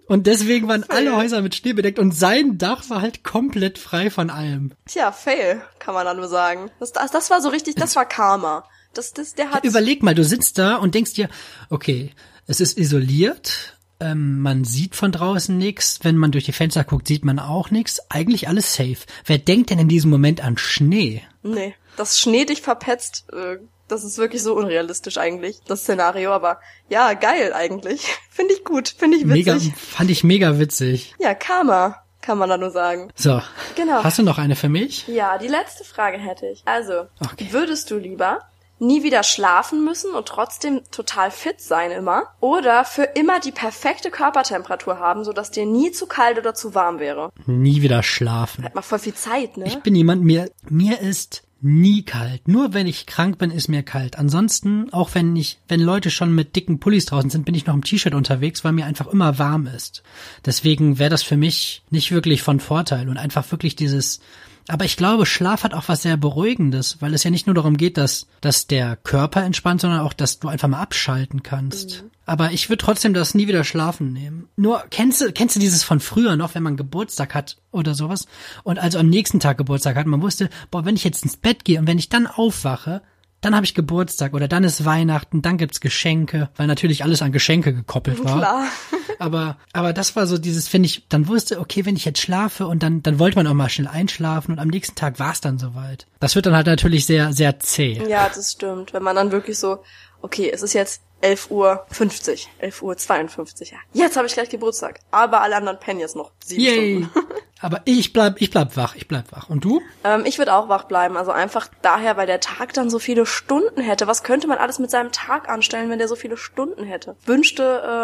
Und deswegen waren alle Häuser mit Schnee bedeckt und sein Dach war halt komplett frei von allem. Tja, fail, kann man dann nur sagen. Das, das, das war so richtig, das war Karma. Das, das, der hat, Überleg mal, du sitzt da und denkst dir, okay, es ist isoliert, Ähm, man sieht von draußen nichts. Wenn man durch die Fenster guckt, sieht man auch nichts. Eigentlich alles safe. Wer denkt denn in diesem Moment an Schnee? Nee, dass Schnee dich verpetzt, äh, das ist wirklich so unrealistisch eigentlich, das Szenario. Aber ja, geil eigentlich. Finde ich gut, finde ich witzig. Mega, fand ich mega witzig. Ja, Karma, kann man da nur sagen. So. Genau. Hast du noch eine für mich? Ja, die letzte Frage hätte ich. Also, Okay. würdest du lieber nie wieder schlafen müssen und trotzdem total fit sein immer oder für immer die perfekte Körpertemperatur haben, sodass dir nie zu kalt oder zu warm wäre? Nie wieder schlafen. Hat mal voll viel Zeit, ne? Ich bin jemand, mir, mir ist nie kalt. Nur wenn ich krank bin, ist mir kalt. Ansonsten, auch wenn ich, wenn Leute schon mit dicken Pullis draußen sind, bin ich noch im T-Shirt unterwegs, weil mir einfach immer warm ist. Deswegen wäre das für mich nicht wirklich von Vorteil und einfach wirklich dieses, aber ich glaube, Schlaf hat auch was sehr Beruhigendes, weil es ja nicht nur darum geht, dass, dass der Körper entspannt, sondern auch, dass du einfach mal abschalten kannst. Aber ich würde trotzdem das nie wieder schlafen nehmen. Nur, kennst du, kennst du dieses von früher noch, wenn man Geburtstag hat oder sowas? Und also am nächsten Tag Geburtstag hat, man wusste, boah, wenn ich jetzt ins Bett gehe und wenn ich dann aufwache, dann habe ich Geburtstag oder dann ist Weihnachten, dann gibt's Geschenke, weil natürlich alles an Geschenke gekoppelt war. Klar. Aber, aber das war so dieses, finde ich, dann wusste, okay, wenn ich jetzt schlafe und dann, dann wollte man auch mal schnell einschlafen und am nächsten Tag war es dann soweit. Das wird dann halt natürlich sehr, sehr zäh. Ja, das stimmt. Wenn man dann wirklich so, okay, es ist jetzt 11 Uhr 50, 11 Uhr 52, ja. Jetzt habe ich gleich Geburtstag. Aber alle anderen pennen jetzt noch sieben Yay! Stunden. Aber ich bleib, ich bleib wach, ich bleib wach. Und du? Ähm, ich würde auch wach bleiben. Also einfach daher, weil der Tag dann so viele Stunden hätte. Was könnte man alles mit seinem Tag anstellen, wenn der so viele Stunden hätte? Wünschte,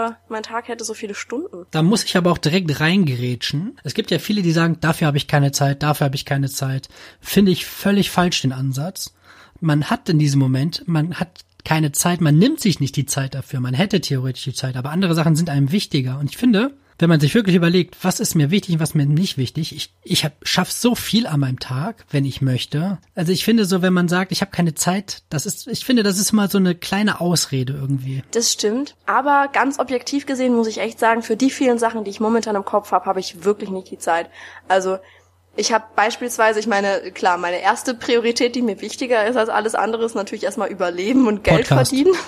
äh, mein Tag hätte so viele Stunden. Da muss ich aber auch direkt reingerätschen. Es gibt ja viele, die sagen, dafür habe ich keine Zeit, dafür habe ich keine Zeit. Finde ich völlig falsch den Ansatz. Man hat in diesem Moment, man hat keine Zeit, man nimmt sich nicht die Zeit dafür. Man hätte theoretisch die Zeit, aber andere Sachen sind einem wichtiger. Und ich finde, wenn man sich wirklich überlegt, was ist mir wichtig und was mir nicht wichtig, ich, ich hab, schaff so viel an meinem Tag, wenn ich möchte. Also ich finde so, wenn man sagt, ich habe keine Zeit, das ist, ich finde, das ist mal so eine kleine Ausrede irgendwie. Das stimmt. Aber ganz objektiv gesehen muss ich echt sagen, für die vielen Sachen, die ich momentan im Kopf habe, habe ich wirklich nicht die Zeit. Also ich habe beispielsweise, ich meine, klar, meine erste Priorität, die mir wichtiger ist als alles andere, ist natürlich erstmal überleben und Geld Podcast. verdienen.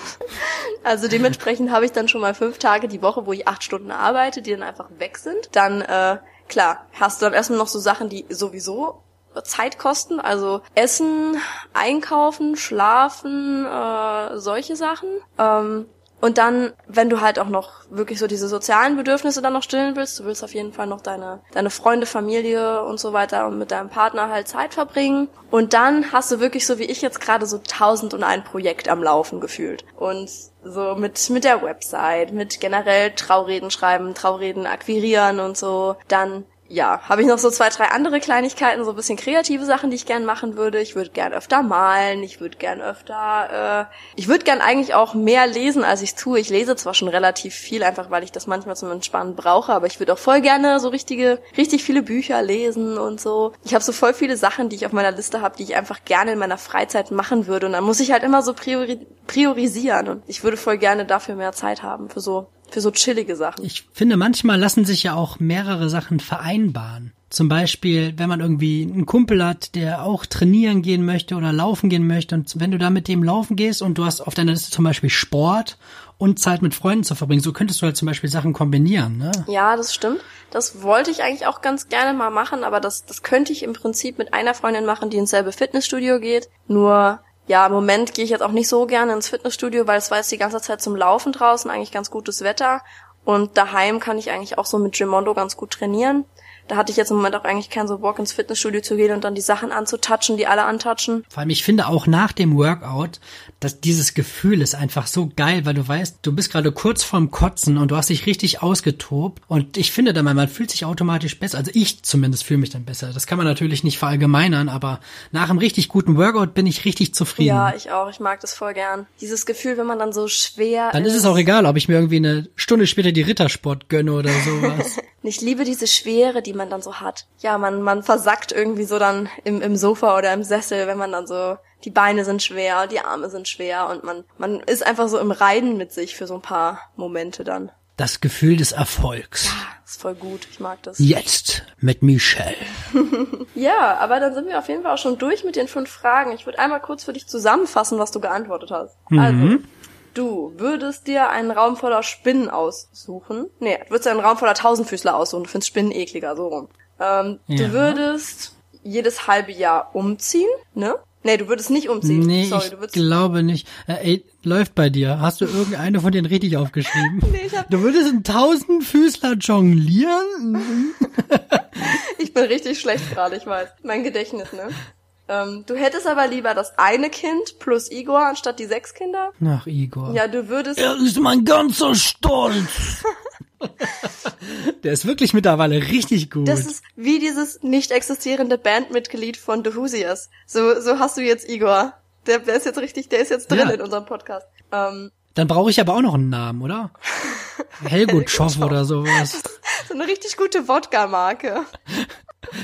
Also dementsprechend habe ich dann schon mal fünf Tage die Woche, wo ich acht Stunden arbeite, die dann einfach weg sind. Dann, äh, klar, hast du dann erstmal noch so Sachen, die sowieso Zeit kosten, also Essen, Einkaufen, Schlafen, äh, solche Sachen. Ähm, und dann, wenn du halt auch noch wirklich so diese sozialen Bedürfnisse dann noch stillen willst, du willst auf jeden Fall noch deine, deine Freunde, Familie und so weiter und mit deinem Partner halt Zeit verbringen. Und dann hast du wirklich so wie ich jetzt gerade so tausend und ein Projekt am Laufen gefühlt. Und so mit, mit der Website, mit generell Traureden schreiben, Traureden akquirieren und so. Dann ja, habe ich noch so zwei, drei andere Kleinigkeiten, so ein bisschen kreative Sachen, die ich gern machen würde. Ich würde gern öfter malen, ich würde gern öfter, äh, ich würde gern eigentlich auch mehr lesen, als ich tue. Ich lese zwar schon relativ viel, einfach weil ich das manchmal zum Entspannen brauche, aber ich würde auch voll gerne so richtige, richtig viele Bücher lesen und so. Ich habe so voll viele Sachen, die ich auf meiner Liste habe, die ich einfach gerne in meiner Freizeit machen würde. Und dann muss ich halt immer so priori priorisieren. Und ich würde voll gerne dafür mehr Zeit haben, für so für so chillige Sachen. Ich finde, manchmal lassen sich ja auch mehrere Sachen vereinbaren. Zum Beispiel, wenn man irgendwie einen Kumpel hat, der auch trainieren gehen möchte oder laufen gehen möchte und wenn du da mit dem laufen gehst und du hast auf deiner Liste zum Beispiel Sport und Zeit mit Freunden zu verbringen, so könntest du halt zum Beispiel Sachen kombinieren, ne? Ja, das stimmt. Das wollte ich eigentlich auch ganz gerne mal machen, aber das, das könnte ich im Prinzip mit einer Freundin machen, die ins selbe Fitnessstudio geht. Nur, ja, im Moment gehe ich jetzt auch nicht so gerne ins Fitnessstudio, weil es war jetzt die ganze Zeit zum Laufen draußen, eigentlich ganz gutes Wetter. Und daheim kann ich eigentlich auch so mit Gimondo ganz gut trainieren. Da hatte ich jetzt im Moment auch eigentlich keinen so Bock ins Fitnessstudio zu gehen und dann die Sachen anzutatschen, die alle antatschen. Vor allem, ich finde auch nach dem Workout, dass dieses Gefühl ist einfach so geil, weil du weißt, du bist gerade kurz vorm Kotzen und du hast dich richtig ausgetobt. Und ich finde dann man fühlt sich automatisch besser. Also ich zumindest fühle mich dann besser. Das kann man natürlich nicht verallgemeinern, aber nach einem richtig guten Workout bin ich richtig zufrieden. Ja, ich auch. Ich mag das voll gern. Dieses Gefühl, wenn man dann so schwer dann ist es auch egal, ob ich mir irgendwie eine Stunde später die Rittersport gönne oder sowas. Ich liebe diese Schwere, die man dann so hat. Ja, man, man versackt irgendwie so dann im, im Sofa oder im Sessel, wenn man dann so, die Beine sind schwer, die Arme sind schwer und man, man ist einfach so im Reinen mit sich für so ein paar Momente dann. Das Gefühl des Erfolgs. Ja, ist voll gut. Ich mag das. Jetzt mit Michelle. Ja, aber dann sind wir auf jeden Fall auch schon durch mit den fünf Fragen. Ich würde einmal kurz für dich zusammenfassen, was du geantwortet hast. Also, Du würdest dir einen Raum voller Spinnen aussuchen. Nee, du würdest dir einen Raum voller Tausendfüßler aussuchen. Du findest Spinnen ekliger, so rum. Ähm, Ja. Du würdest jedes halbe Jahr umziehen, ne? Nee, du würdest nicht umziehen. Nee, Sorry, ich du würdest glaube nicht. Äh, ey, läuft bei dir. Hast du irgendeine von denen richtig aufgeschrieben? Nee, ich hab- Du würdest einen Tausendfüßler jonglieren? Ich bin richtig schlecht gerade, ich weiß. Mein Gedächtnis, ne? Ähm, du hättest aber lieber das eine Kind plus Igor anstatt die sechs Kinder. Ach, Igor. Ja, du würdest. Er ist mein ganzer Stolz. Der ist wirklich mittlerweile richtig gut. Das ist wie dieses nicht existierende Bandmitglied von The Hoosiers. So, so hast du jetzt Igor. Der, der ist jetzt richtig, der ist jetzt drin Ja. in unserem Podcast. Ähm, Dann brauche ich aber auch noch einen Namen, oder? Helgut Schoff oder sowas. so eine richtig gute Wodka-Marke.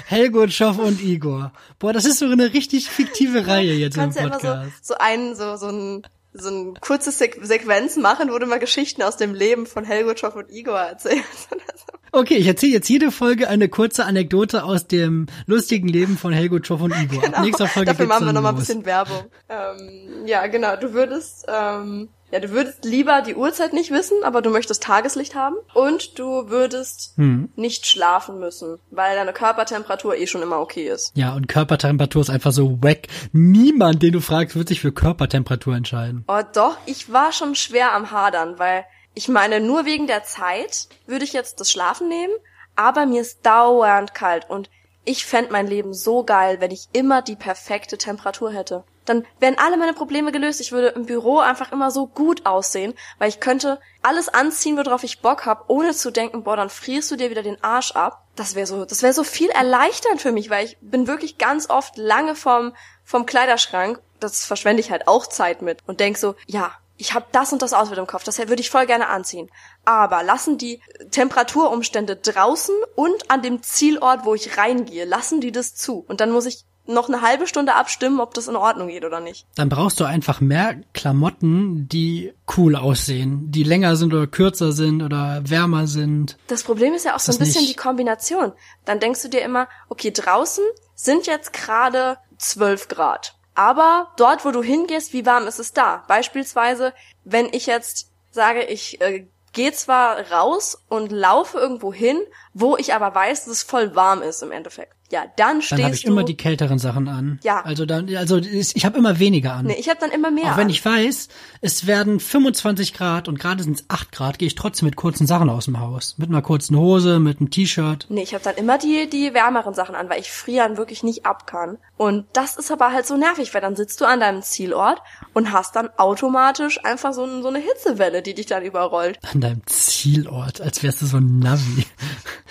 Helgut Schoff und Igor. Boah, das ist so eine richtig fiktive Reihe jetzt Du im kannst ja immer Podcast. so, so einen, so, so ein, so ein kurzes Sequ Sequenz machen, wo du mal Geschichten aus dem Leben von Helgut Schoff und Igor erzählst. oder so. Okay, ich erzähle jetzt jede Folge eine kurze Anekdote aus dem lustigen Leben von Helgut Schoff und Igor. Ab nächster Folge Genau. Dafür machen wir dann noch mal ein bisschen Werbung. Ähm, ja, genau. Du würdest, ähm, ja, du würdest lieber die Uhrzeit nicht wissen, aber du möchtest Tageslicht haben. Und du würdest Hm. nicht schlafen müssen, weil deine Körpertemperatur eh schon immer okay ist. Ja, und Körpertemperatur ist einfach so wack. Niemand, den du fragst, wird sich für Körpertemperatur entscheiden. Oh, doch, ich war schon schwer am Hadern, weil ich meine, nur wegen der Zeit würde ich jetzt das Schlafen nehmen, aber mir ist dauernd kalt und ich fänd mein Leben so geil, wenn ich immer die perfekte Temperatur hätte. Dann wären alle meine Probleme gelöst. Ich würde im Büro einfach immer so gut aussehen, weil ich könnte alles anziehen, worauf ich Bock hab, ohne zu denken, boah, dann frierst du dir wieder den Arsch ab. Das wäre so, das wäre so viel erleichternd für mich, weil ich bin wirklich ganz oft lange vom vom Kleiderschrank. Das verschwende ich halt auch Zeit mit und denk so, ja, ich habe das und das Outfit im Kopf, das würde ich voll gerne anziehen. Aber lassen die Temperaturumstände draußen und an dem Zielort, wo ich reingehe, lassen die das zu. Und dann muss ich noch eine halbe Stunde abstimmen, ob das in Ordnung geht oder nicht. Dann brauchst du einfach mehr Klamotten, die cool aussehen, die länger sind oder kürzer sind oder wärmer sind. Das Problem ist ja auch so ein bisschen nicht- die Kombination. Dann denkst du dir immer, okay, draußen sind jetzt gerade 12 Grad. Aber dort, wo du hingehst, wie warm ist es da? Beispielsweise, wenn ich jetzt sage, ich äh, gehe zwar raus und laufe irgendwo hin, wo ich aber weiß, dass es voll warm ist im Endeffekt. Ja, dann Dann stehst habe ich du. immer die kälteren Sachen an. Ja. Also dann, also ich habe immer weniger an. nee, ich habe dann immer mehr. Auch wenn an. ich weiß, es werden 25 Grad und gerade sind es 8 Grad, gehe ich trotzdem mit kurzen Sachen aus dem Haus. Mit einer kurzen Hose, mit einem T-Shirt. Nee, ich habe dann immer die, die wärmeren Sachen an, weil ich frieren wirklich nicht ab kann. Und das ist aber halt so nervig, weil dann sitzt du an deinem Zielort und hast dann automatisch einfach so, ein- so eine Hitzewelle, die dich dann überrollt. An deinem Zielort, als wärst du so ein Navi.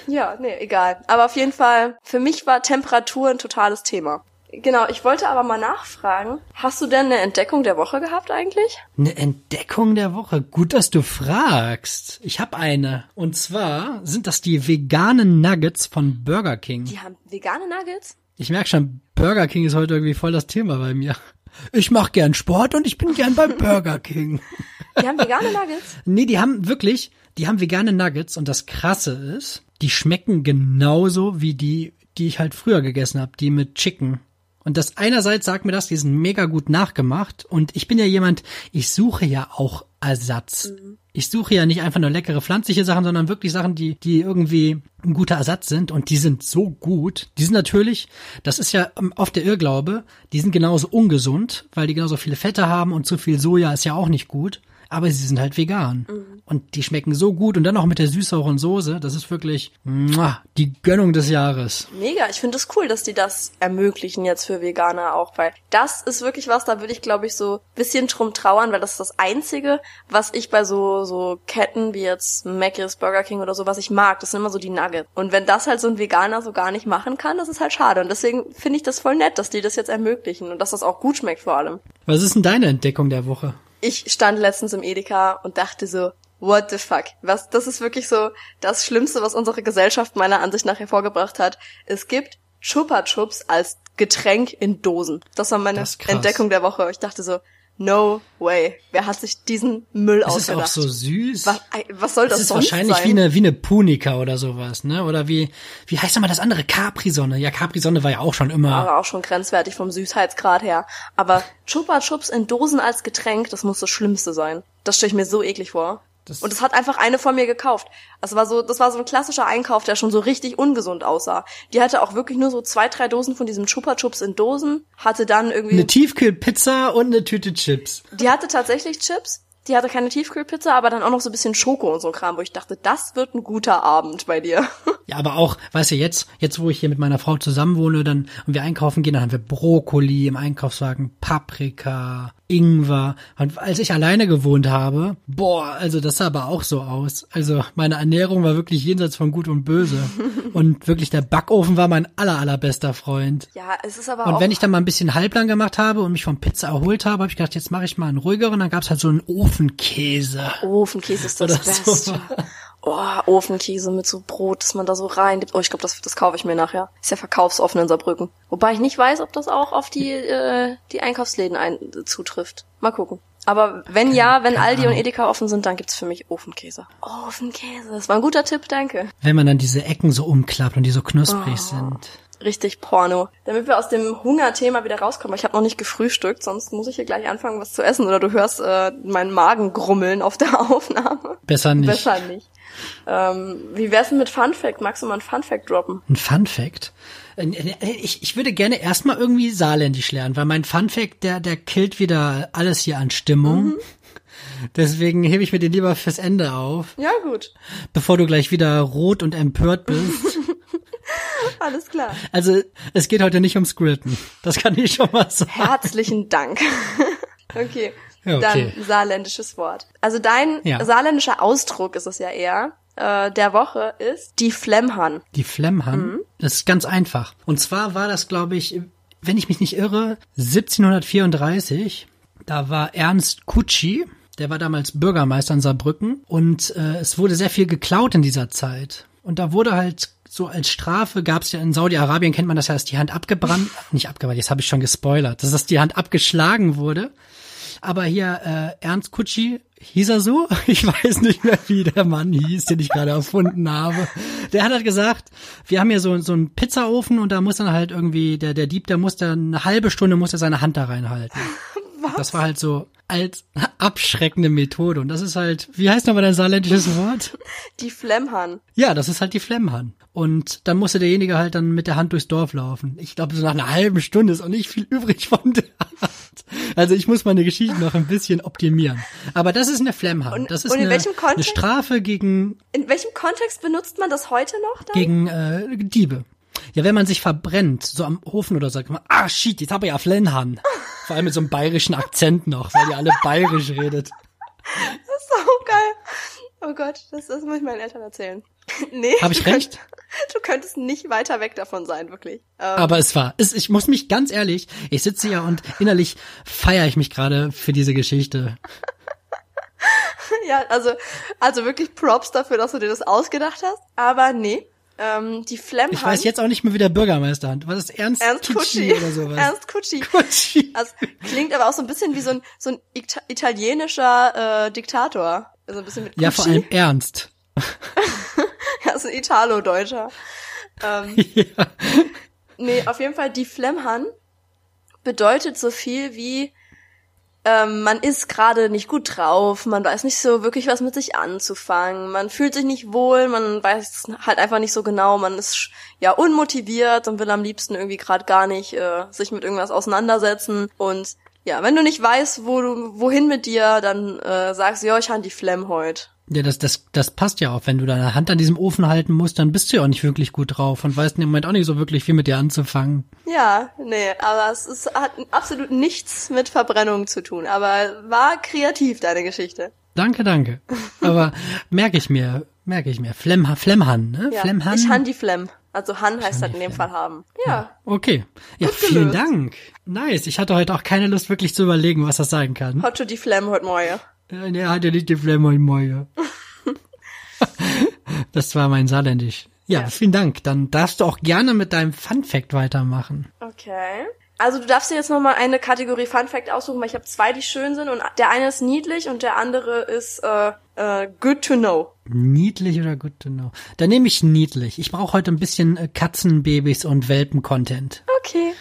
Ja, nee, egal. Aber auf jeden Fall, für mich war Temperatur ein totales Thema. Genau, ich wollte aber mal nachfragen, hast du denn eine Entdeckung der Woche gehabt eigentlich? Eine Entdeckung der Woche. Gut, dass du fragst. Ich habe eine. Und zwar sind das die veganen Nuggets von Burger King. Die haben vegane Nuggets? Ich merk schon, Burger King ist heute irgendwie voll das Thema bei mir. Ich mache gern Sport und ich bin gern bei Burger King. Die haben vegane Nuggets? Nee, die haben wirklich, die haben vegane Nuggets und das krasse ist, die schmecken genauso wie die, die ich halt früher gegessen habe, die mit Chicken. Und das einerseits sagt mir das, die sind mega gut nachgemacht und ich bin ja jemand, ich suche ja auch Ersatz. Ich suche ja nicht einfach nur leckere pflanzliche Sachen, sondern wirklich Sachen, die, die irgendwie ein guter Ersatz sind und die sind so gut. Die sind natürlich, das ist ja ähm, oft der Irrglaube, die sind genauso ungesund, weil die genauso viele Fette haben und zu viel Soja ist ja auch nicht gut. Aber sie sind halt vegan. Und die schmecken so gut und dann noch mit der süß-sauren Soße. Das ist wirklich muah, die Gönnung des Jahres. Mega, ich finde es cool, dass die das ermöglichen jetzt für Veganer auch, weil das ist wirklich was, da würde ich glaube ich so bisschen drum trauern, weil das ist das einzige, was ich bei so so Ketten wie jetzt Mc's, Burger King oder so, was ich mag, das sind immer so die Nuggets. Und wenn das halt so ein Veganer so gar nicht machen kann, das ist halt schade und deswegen finde ich das voll nett, dass die das jetzt ermöglichen und dass das auch gut schmeckt vor allem. Was ist denn deine Entdeckung der Woche? Ich stand letztens im Edeka und dachte so, what the fuck? Was, das ist wirklich so das Schlimmste, was unsere Gesellschaft meiner Ansicht nach hervorgebracht hat. Es gibt Chupa Chups als Getränk in Dosen. Das war meine Das. Entdeckung der Woche. Ich dachte so, no way. Wer hat sich diesen Müll Es ist auch ausgedacht? so süß. was, was soll das Das ist sonst wahrscheinlich sein? wie eine, wie eine Punika oder sowas, ne? Oder wie, wie heißt nochmal das andere? Capri-Sonne. Ja, Capri-Sonne war ja auch schon immer. aber auch schon grenzwertig vom Süßheitsgrad her. Aber Chupa Chups in Dosen als Getränk, das muss das Schlimmste sein. Das stelle ich mir so eklig vor. Das- und das hat einfach eine von mir gekauft. Das war so, das war so ein klassischer Einkauf, der schon so richtig ungesund aussah. Die hatte auch wirklich nur so zwei, drei Dosen von diesem Chupa Chups in Dosen, hatte dann irgendwie, Eine Tiefkühlpizza und eine Tüte Chips. die hatte tatsächlich Chips, die hatte keine Tiefkühlpizza, aber dann auch noch so ein bisschen Schoko und so Kram, wo ich dachte, das wird ein guter Abend bei dir. Ja, aber auch, weißt du, jetzt, jetzt wo ich hier mit meiner Frau zusammenwohne, dann und wir einkaufen gehen, dann haben wir Brokkoli im Einkaufswagen, Paprika, Ingwer. Und als ich alleine gewohnt habe, boah, also das sah aber auch so aus. Also meine Ernährung war wirklich jenseits von Gut und Böse. und wirklich der Backofen war mein aller allerbester Freund. Ja, es ist aber Und wenn ich dann mal ein bisschen halblang gemacht habe und mich vom Pizza erholt habe, habe ich gedacht, jetzt mache ich mal einen ruhigeren. Dann gab's halt so einen Ofenkäse. Ofenkäse ist das Oder so. Oh, Ofenkäse mit so Brot, dass man da so rein. Oh, ich glaube, das, das kaufe ich mir nachher. Ist ja verkaufsoffen in Saarbrücken. Wobei ich nicht weiß, ob das auch auf die, äh, die Einkaufsläden ein, zutrifft. Mal gucken. Aber wenn ja, wenn Aldi und. Edeka offen sind, dann gibt's für mich Ofenkäse. Ofenkäse, das war ein guter Tipp, danke. Wenn man dann diese Ecken so umklappt und die so knusprig Oh. sind. Richtig Porno. Damit wir aus dem Hungerthema wieder rauskommen. Ich habe noch nicht gefrühstückt, sonst muss ich hier gleich anfangen, was zu essen. Oder du hörst äh, meinen Magen grummeln auf der Aufnahme. Besser nicht. Besser nicht. Ähm, wie wär's denn mit Fun Fact? Magst du mal ein Fun Fact droppen? Ein Fun Fact. Äh, Ich, ich würde gerne erstmal irgendwie saarländisch lernen, weil mein Fun Fact, der, der killt wieder alles hier an Stimmung. Mhm. Deswegen hebe ich mir den lieber fürs Ende auf, Ja, gut. bevor du gleich wieder rot und empört bist. Alles klar. Also, es geht heute nicht ums Grillen. Das kann ich schon mal sagen. Herzlichen Dank. okay. Okay. Dann saarländisches Wort. Also dein Ja. saarländischer Ausdruck ist es ja eher, äh, der Woche ist die Flemhan. Die Flemhan, Mhm. das ist ganz einfach. Und zwar war das, glaube ich, wenn ich mich nicht irre, 1734. Da war Ernst Kutschi, der war damals Bürgermeister in Saarbrücken und äh, es wurde sehr viel geklaut in dieser Zeit. Und da wurde halt so als Strafe gab es ja in Saudi-Arabien kennt man das ja, dass die Hand abgebrannt, nicht abgebrannt, jetzt habe ich schon gespoilert, dass das die Hand abgeschlagen wurde. Aber hier äh, Ernst Kutschi hieß er so? Ich weiß nicht mehr, wie der Mann hieß, den ich gerade erfunden habe. Der hat halt gesagt, wir haben hier so, so einen Pizzaofen und da muss dann halt irgendwie, der, der Dieb, der muss dann eine halbe Stunde muss er seine Hand da reinhalten. Was? Das war halt so als abschreckende Methode. Und das ist halt, wie heißt nochmal dein saarländisches Wort? Die Flemhan. Ja, das ist halt die Flemmhand. Und dann musste derjenige halt dann mit der Hand durchs Dorf laufen. Ich glaube, so nach einer halben Stunde ist auch nicht viel übrig von der Hand. Also ich muss meine Geschichte noch ein bisschen optimieren. Aber das ist eine Flemmhand. Und- Das ist eine, welchem eine? Strafe gegen, In welchem Kontext benutzt man das heute noch dann? gegen äh, Diebe. Ja, wenn man sich verbrennt, so am Ofen oder so, sagt man, ah shit, jetzt habe ich ja Flemmhand. Vor allem mit so einem bayerischen Akzent noch, weil ihr alle bayerisch redet. Das ist so geil. Oh Gott, das, das muss ich meinen Eltern erzählen. nee. Hab ich recht? Du könntest nicht weiter weg davon sein, wirklich. Ähm, Aber es war, es, ich muss mich ganz ehrlich, ich sitze ja und innerlich feiere ich mich gerade für diese Geschichte. ja, also, also wirklich Props dafür, dass du dir das ausgedacht hast. Aber nee, ähm, die Flemhand. Ich weiß jetzt auch nicht mehr, wie der Bürgermeister hat. Was ist Ernst, Ernst Kutschi Kutschi. oder sowas? Ernst Kutschi. Kutschi. Also, klingt aber auch so ein bisschen wie so ein, so ein Ita italienischer äh, Diktator. Also ein bisschen mit Kutschi. Ja, vor allem Ernst. Ja, ist ein Italo-Deutscher. Ähm, ja. nee, auf jeden Fall, die Flemhan bedeutet so viel wie, ähm, man ist gerade nicht gut drauf, man weiß nicht so wirklich was mit sich anzufangen, man fühlt sich nicht wohl, man weiß halt einfach nicht so genau, man ist ja unmotiviert und will am liebsten irgendwie gerade gar nicht äh, sich mit irgendwas auseinandersetzen und ja, wenn du nicht weißt, wo du, wohin mit dir, dann äh, sagst du, ja, ich han die Flemm heut. Ja, das, das, das passt ja auch. Wenn du deine Hand an diesem Ofen halten musst, dann bist du ja auch nicht wirklich gut drauf und weißt im Moment auch nicht so wirklich viel mit dir anzufangen. Ja, nee, aber es ist, hat absolut nichts mit Verbrennung zu tun. Aber war kreativ, deine Geschichte. Danke, danke. Aber merke ich mir, merke ich mir. Flemm, Flemmhan, ne? Ja, Flemmhan. ich han die Flem. Also Han heißt halt in dem. Fall haben. Ja, Okay. Ja, Gut vielen gelöst. Dank. Nice. Ich hatte heute auch keine Lust, wirklich zu überlegen, was das sein kann. Hotto die Flem heute Morgen. Äh, Der hat ja nicht die Flemme im Mäuer. Das war mein Saarländisch. Ja, Ja. vielen Dank. Dann darfst du auch gerne mit deinem Fun Fact weitermachen. Okay. Also du darfst dir jetzt nochmal eine Kategorie Fun Fact aussuchen, weil ich habe zwei, die schön sind und der eine ist niedlich und der andere ist äh, äh, good to know. Niedlich oder good to know? Dann nehme ich niedlich. Ich brauche heute ein bisschen äh, Katzenbabys und Welpen-Content. Okay.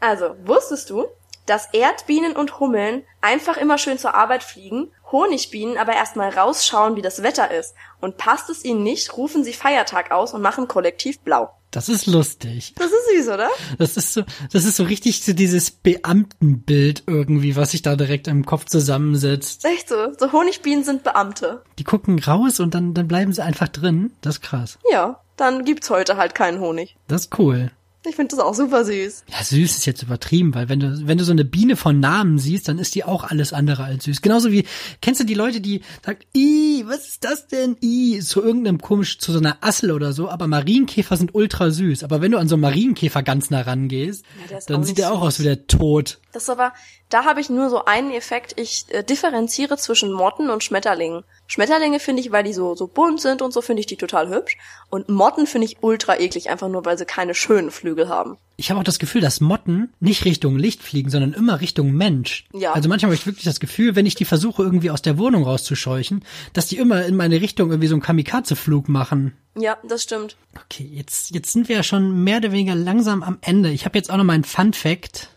Also, wusstest du, dass Erdbienen und Hummeln einfach immer schön zur Arbeit fliegen, Honigbienen aber erstmal rausschauen, wie das Wetter ist. Und passt es ihnen nicht, rufen sie Feiertag aus und machen kollektiv blau. Das ist lustig. Das ist süß, oder? Das ist so, das ist so richtig so dieses Beamtenbild irgendwie, was sich da direkt im Kopf zusammensetzt. Echt so. So Honigbienen sind Beamte. Die gucken raus und dann, dann bleiben sie einfach drin. Das ist krass. Ja, dann gibt's heute halt keinen Honig. Das ist cool. Ich finde das auch super süß. Ja, süß ist jetzt übertrieben, weil wenn du, wenn du so eine Biene von Namen siehst, dann ist die auch alles andere als süß. Genauso wie, kennst du die Leute, die sagen, i, was ist das denn? I, zu irgendeinem komisch, zu so einer Assel oder so, aber Marienkäfer sind ultra süß. Aber wenn du an so einen Marienkäfer ganz nah rangehst, Ja, dann sieht der auch aus wie der Tod. Das ist aber, da habe ich nur so einen Effekt. Ich äh, differenziere zwischen Motten und Schmetterlingen. Schmetterlinge finde ich, weil die so, so bunt sind und so, finde ich die total hübsch. Und Motten finde ich ultra eklig, einfach nur, weil sie keine schönen Flügel haben. Ich habe auch das Gefühl, dass Motten nicht Richtung Licht fliegen, sondern immer Richtung Mensch. Ja. Also manchmal habe ich wirklich das Gefühl, wenn ich die versuche irgendwie aus der Wohnung rauszuscheuchen, dass die immer in meine Richtung irgendwie so einen Kamikaze-Flug machen. Ja, das stimmt. Okay, jetzt, jetzt sind wir ja schon mehr oder weniger langsam am Ende. Ich habe jetzt auch noch meinen Fun Fact.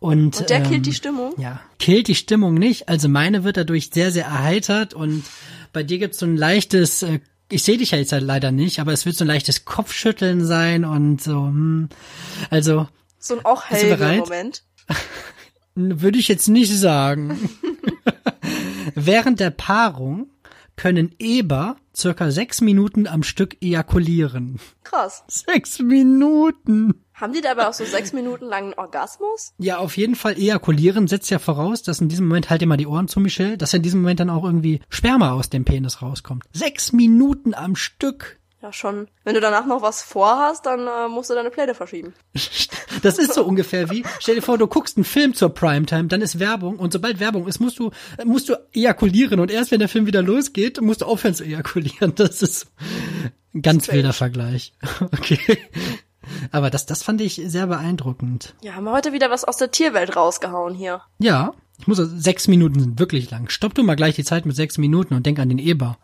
Und, Und der ähm, killt die Stimmung. Ja, killt die Stimmung nicht. Also meine wird dadurch sehr, sehr erheitert und bei dir gibt's so ein leichtes, äh, ich sehe dich ja jetzt halt leider nicht, aber es wird so ein leichtes Kopfschütteln sein und so, hm. Also, So ein auch? Moment. würde ich jetzt nicht sagen. Während der Paarung können Eber circa sechs Minuten am Stück ejakulieren. Krass. Sechs Minuten. Haben die dabei auch so sechs Minuten langen Orgasmus? Ja, auf jeden Fall ejakulieren setzt ja voraus, dass in diesem Moment, halt dir mal die Ohren zu, Michelle, dass in diesem Moment dann auch irgendwie Sperma aus dem Penis rauskommt. Sechs Minuten am Stück. Ja, schon. Wenn du danach noch was vorhast, dann äh, musst du deine Pläne verschieben. Das ist so ungefähr wie, stell dir vor, du guckst einen Film zur Primetime, dann ist Werbung und sobald Werbung ist, musst du, musst du ejakulieren und erst wenn der Film wieder losgeht, musst du aufhören zu ejakulieren. Das ist ein ganz Strange. wilder Vergleich. Okay. Aber das, das fand ich sehr beeindruckend. Ja, haben wir heute wieder was aus der Tierwelt rausgehauen hier. Ja, ich muss, sechs Minuten sind wirklich lang. Stopp du mal gleich die Zeit mit sechs Minuten und denk an den Eber.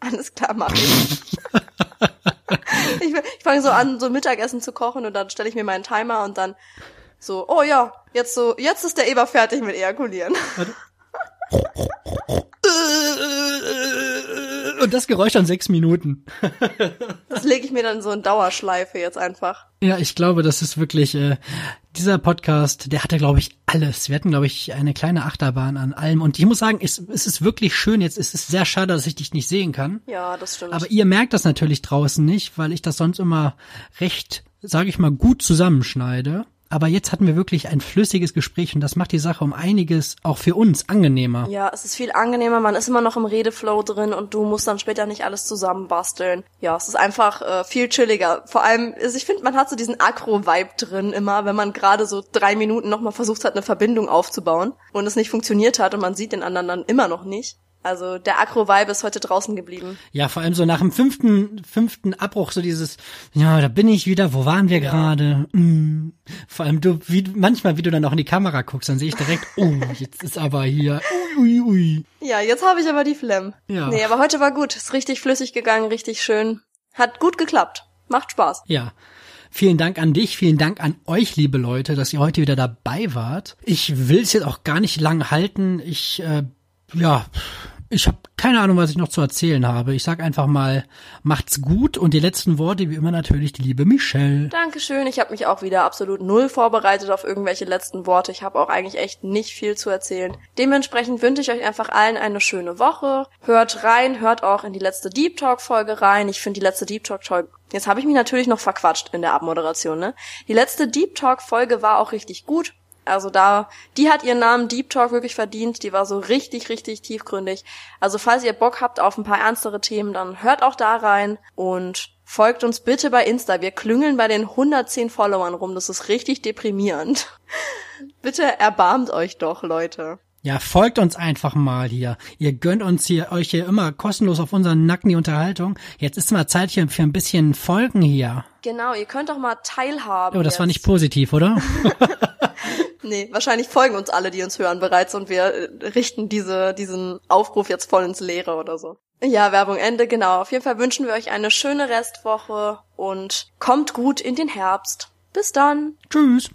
Alles klar, mach ich. ich ich fange so an, so Mittagessen zu kochen und dann stelle ich mir meinen Timer und dann so, oh ja, jetzt so, jetzt ist der Eber fertig mit Ejakulieren. Und das Geräusch dann sechs Minuten. Das lege ich mir dann so in Dauerschleife jetzt einfach. Ja, ich glaube, das ist wirklich, äh, dieser Podcast, der hatte, glaube ich, alles. Wir hatten, glaube ich, eine kleine Achterbahn an allem. Und ich muss sagen, es, es ist wirklich schön. Jetzt ist es sehr schade, dass ich dich nicht sehen kann. Ja, das stimmt. Aber ihr merkt das natürlich draußen nicht, weil ich das sonst immer recht, sage ich mal, gut zusammenschneide. Aber jetzt hatten wir wirklich ein flüssiges Gespräch und das macht die Sache um einiges auch für uns angenehmer. ja, es ist viel angenehmer, man ist immer noch im Redeflow drin und du musst dann später nicht alles zusammenbasteln. Ja, es ist einfach äh, viel chilliger. Vor allem, also ich finde, man hat so diesen Akro-Vibe drin immer, wenn man gerade so drei Minuten nochmal versucht hat, eine Verbindung aufzubauen und es nicht funktioniert hat und man sieht den anderen dann immer noch nicht. Also der Akro-Vibe ist heute draußen geblieben. Ja, vor allem so nach dem fünften, fünften Abbruch so dieses, ja, da bin ich wieder, wo waren wir gerade? Mm. Vor allem du, wie, manchmal, wie du dann auch in die Kamera guckst, dann sehe ich direkt, oh, jetzt ist aber hier, ui, ui, ui. Ja, jetzt habe ich aber die Flemm. Ja. Nee, aber heute war gut. Ist richtig flüssig gegangen, richtig schön. Hat gut geklappt. Macht Spaß. Ja. Vielen Dank an dich, vielen Dank an euch, liebe Leute, dass ihr heute wieder dabei wart. Ich will es jetzt auch gar nicht lang halten. Ich, äh, ja, ich habe keine Ahnung, was ich noch zu erzählen habe. Ich sag einfach mal, macht's gut und die letzten Worte wie immer natürlich die liebe Michelle. Dankeschön. Ich habe mich auch wieder absolut null vorbereitet auf irgendwelche letzten Worte. Ich habe auch eigentlich echt nicht viel zu erzählen. Dementsprechend wünsche ich euch einfach allen eine schöne Woche. Hört rein, hört auch in die letzte Deep Talk Folge rein. Ich finde die letzte Deep Talk Folge Jetzt habe ich mich natürlich noch verquatscht in der Abmoderation, ne? Die letzte Deep Talk Folge war auch richtig gut. Also da, die hat ihren Namen Deep Talk wirklich verdient. Die war so richtig, richtig tiefgründig. Also falls ihr Bock habt auf ein paar ernstere Themen, dann hört auch da rein und folgt uns bitte bei Insta. Wir klüngeln bei den 110 Followern rum. Das ist richtig deprimierend. bitte erbarmt euch doch, Leute. Ja, folgt uns einfach mal hier. Ihr gönnt uns hier euch hier immer kostenlos auf unseren Nacken die Unterhaltung. Jetzt ist mal Zeit hier für ein bisschen Folgen hier. Genau, ihr könnt doch mal teilhaben. Oh, das war jetzt. nicht positiv, oder? Nee, wahrscheinlich folgen uns alle, die uns hören bereits und wir äh, richten diese, diesen Aufruf jetzt voll ins Leere oder so. Ja, Werbung Ende, genau. Auf jeden Fall wünschen wir euch eine schöne Restwoche und kommt gut in den Herbst. Bis dann. Tschüss.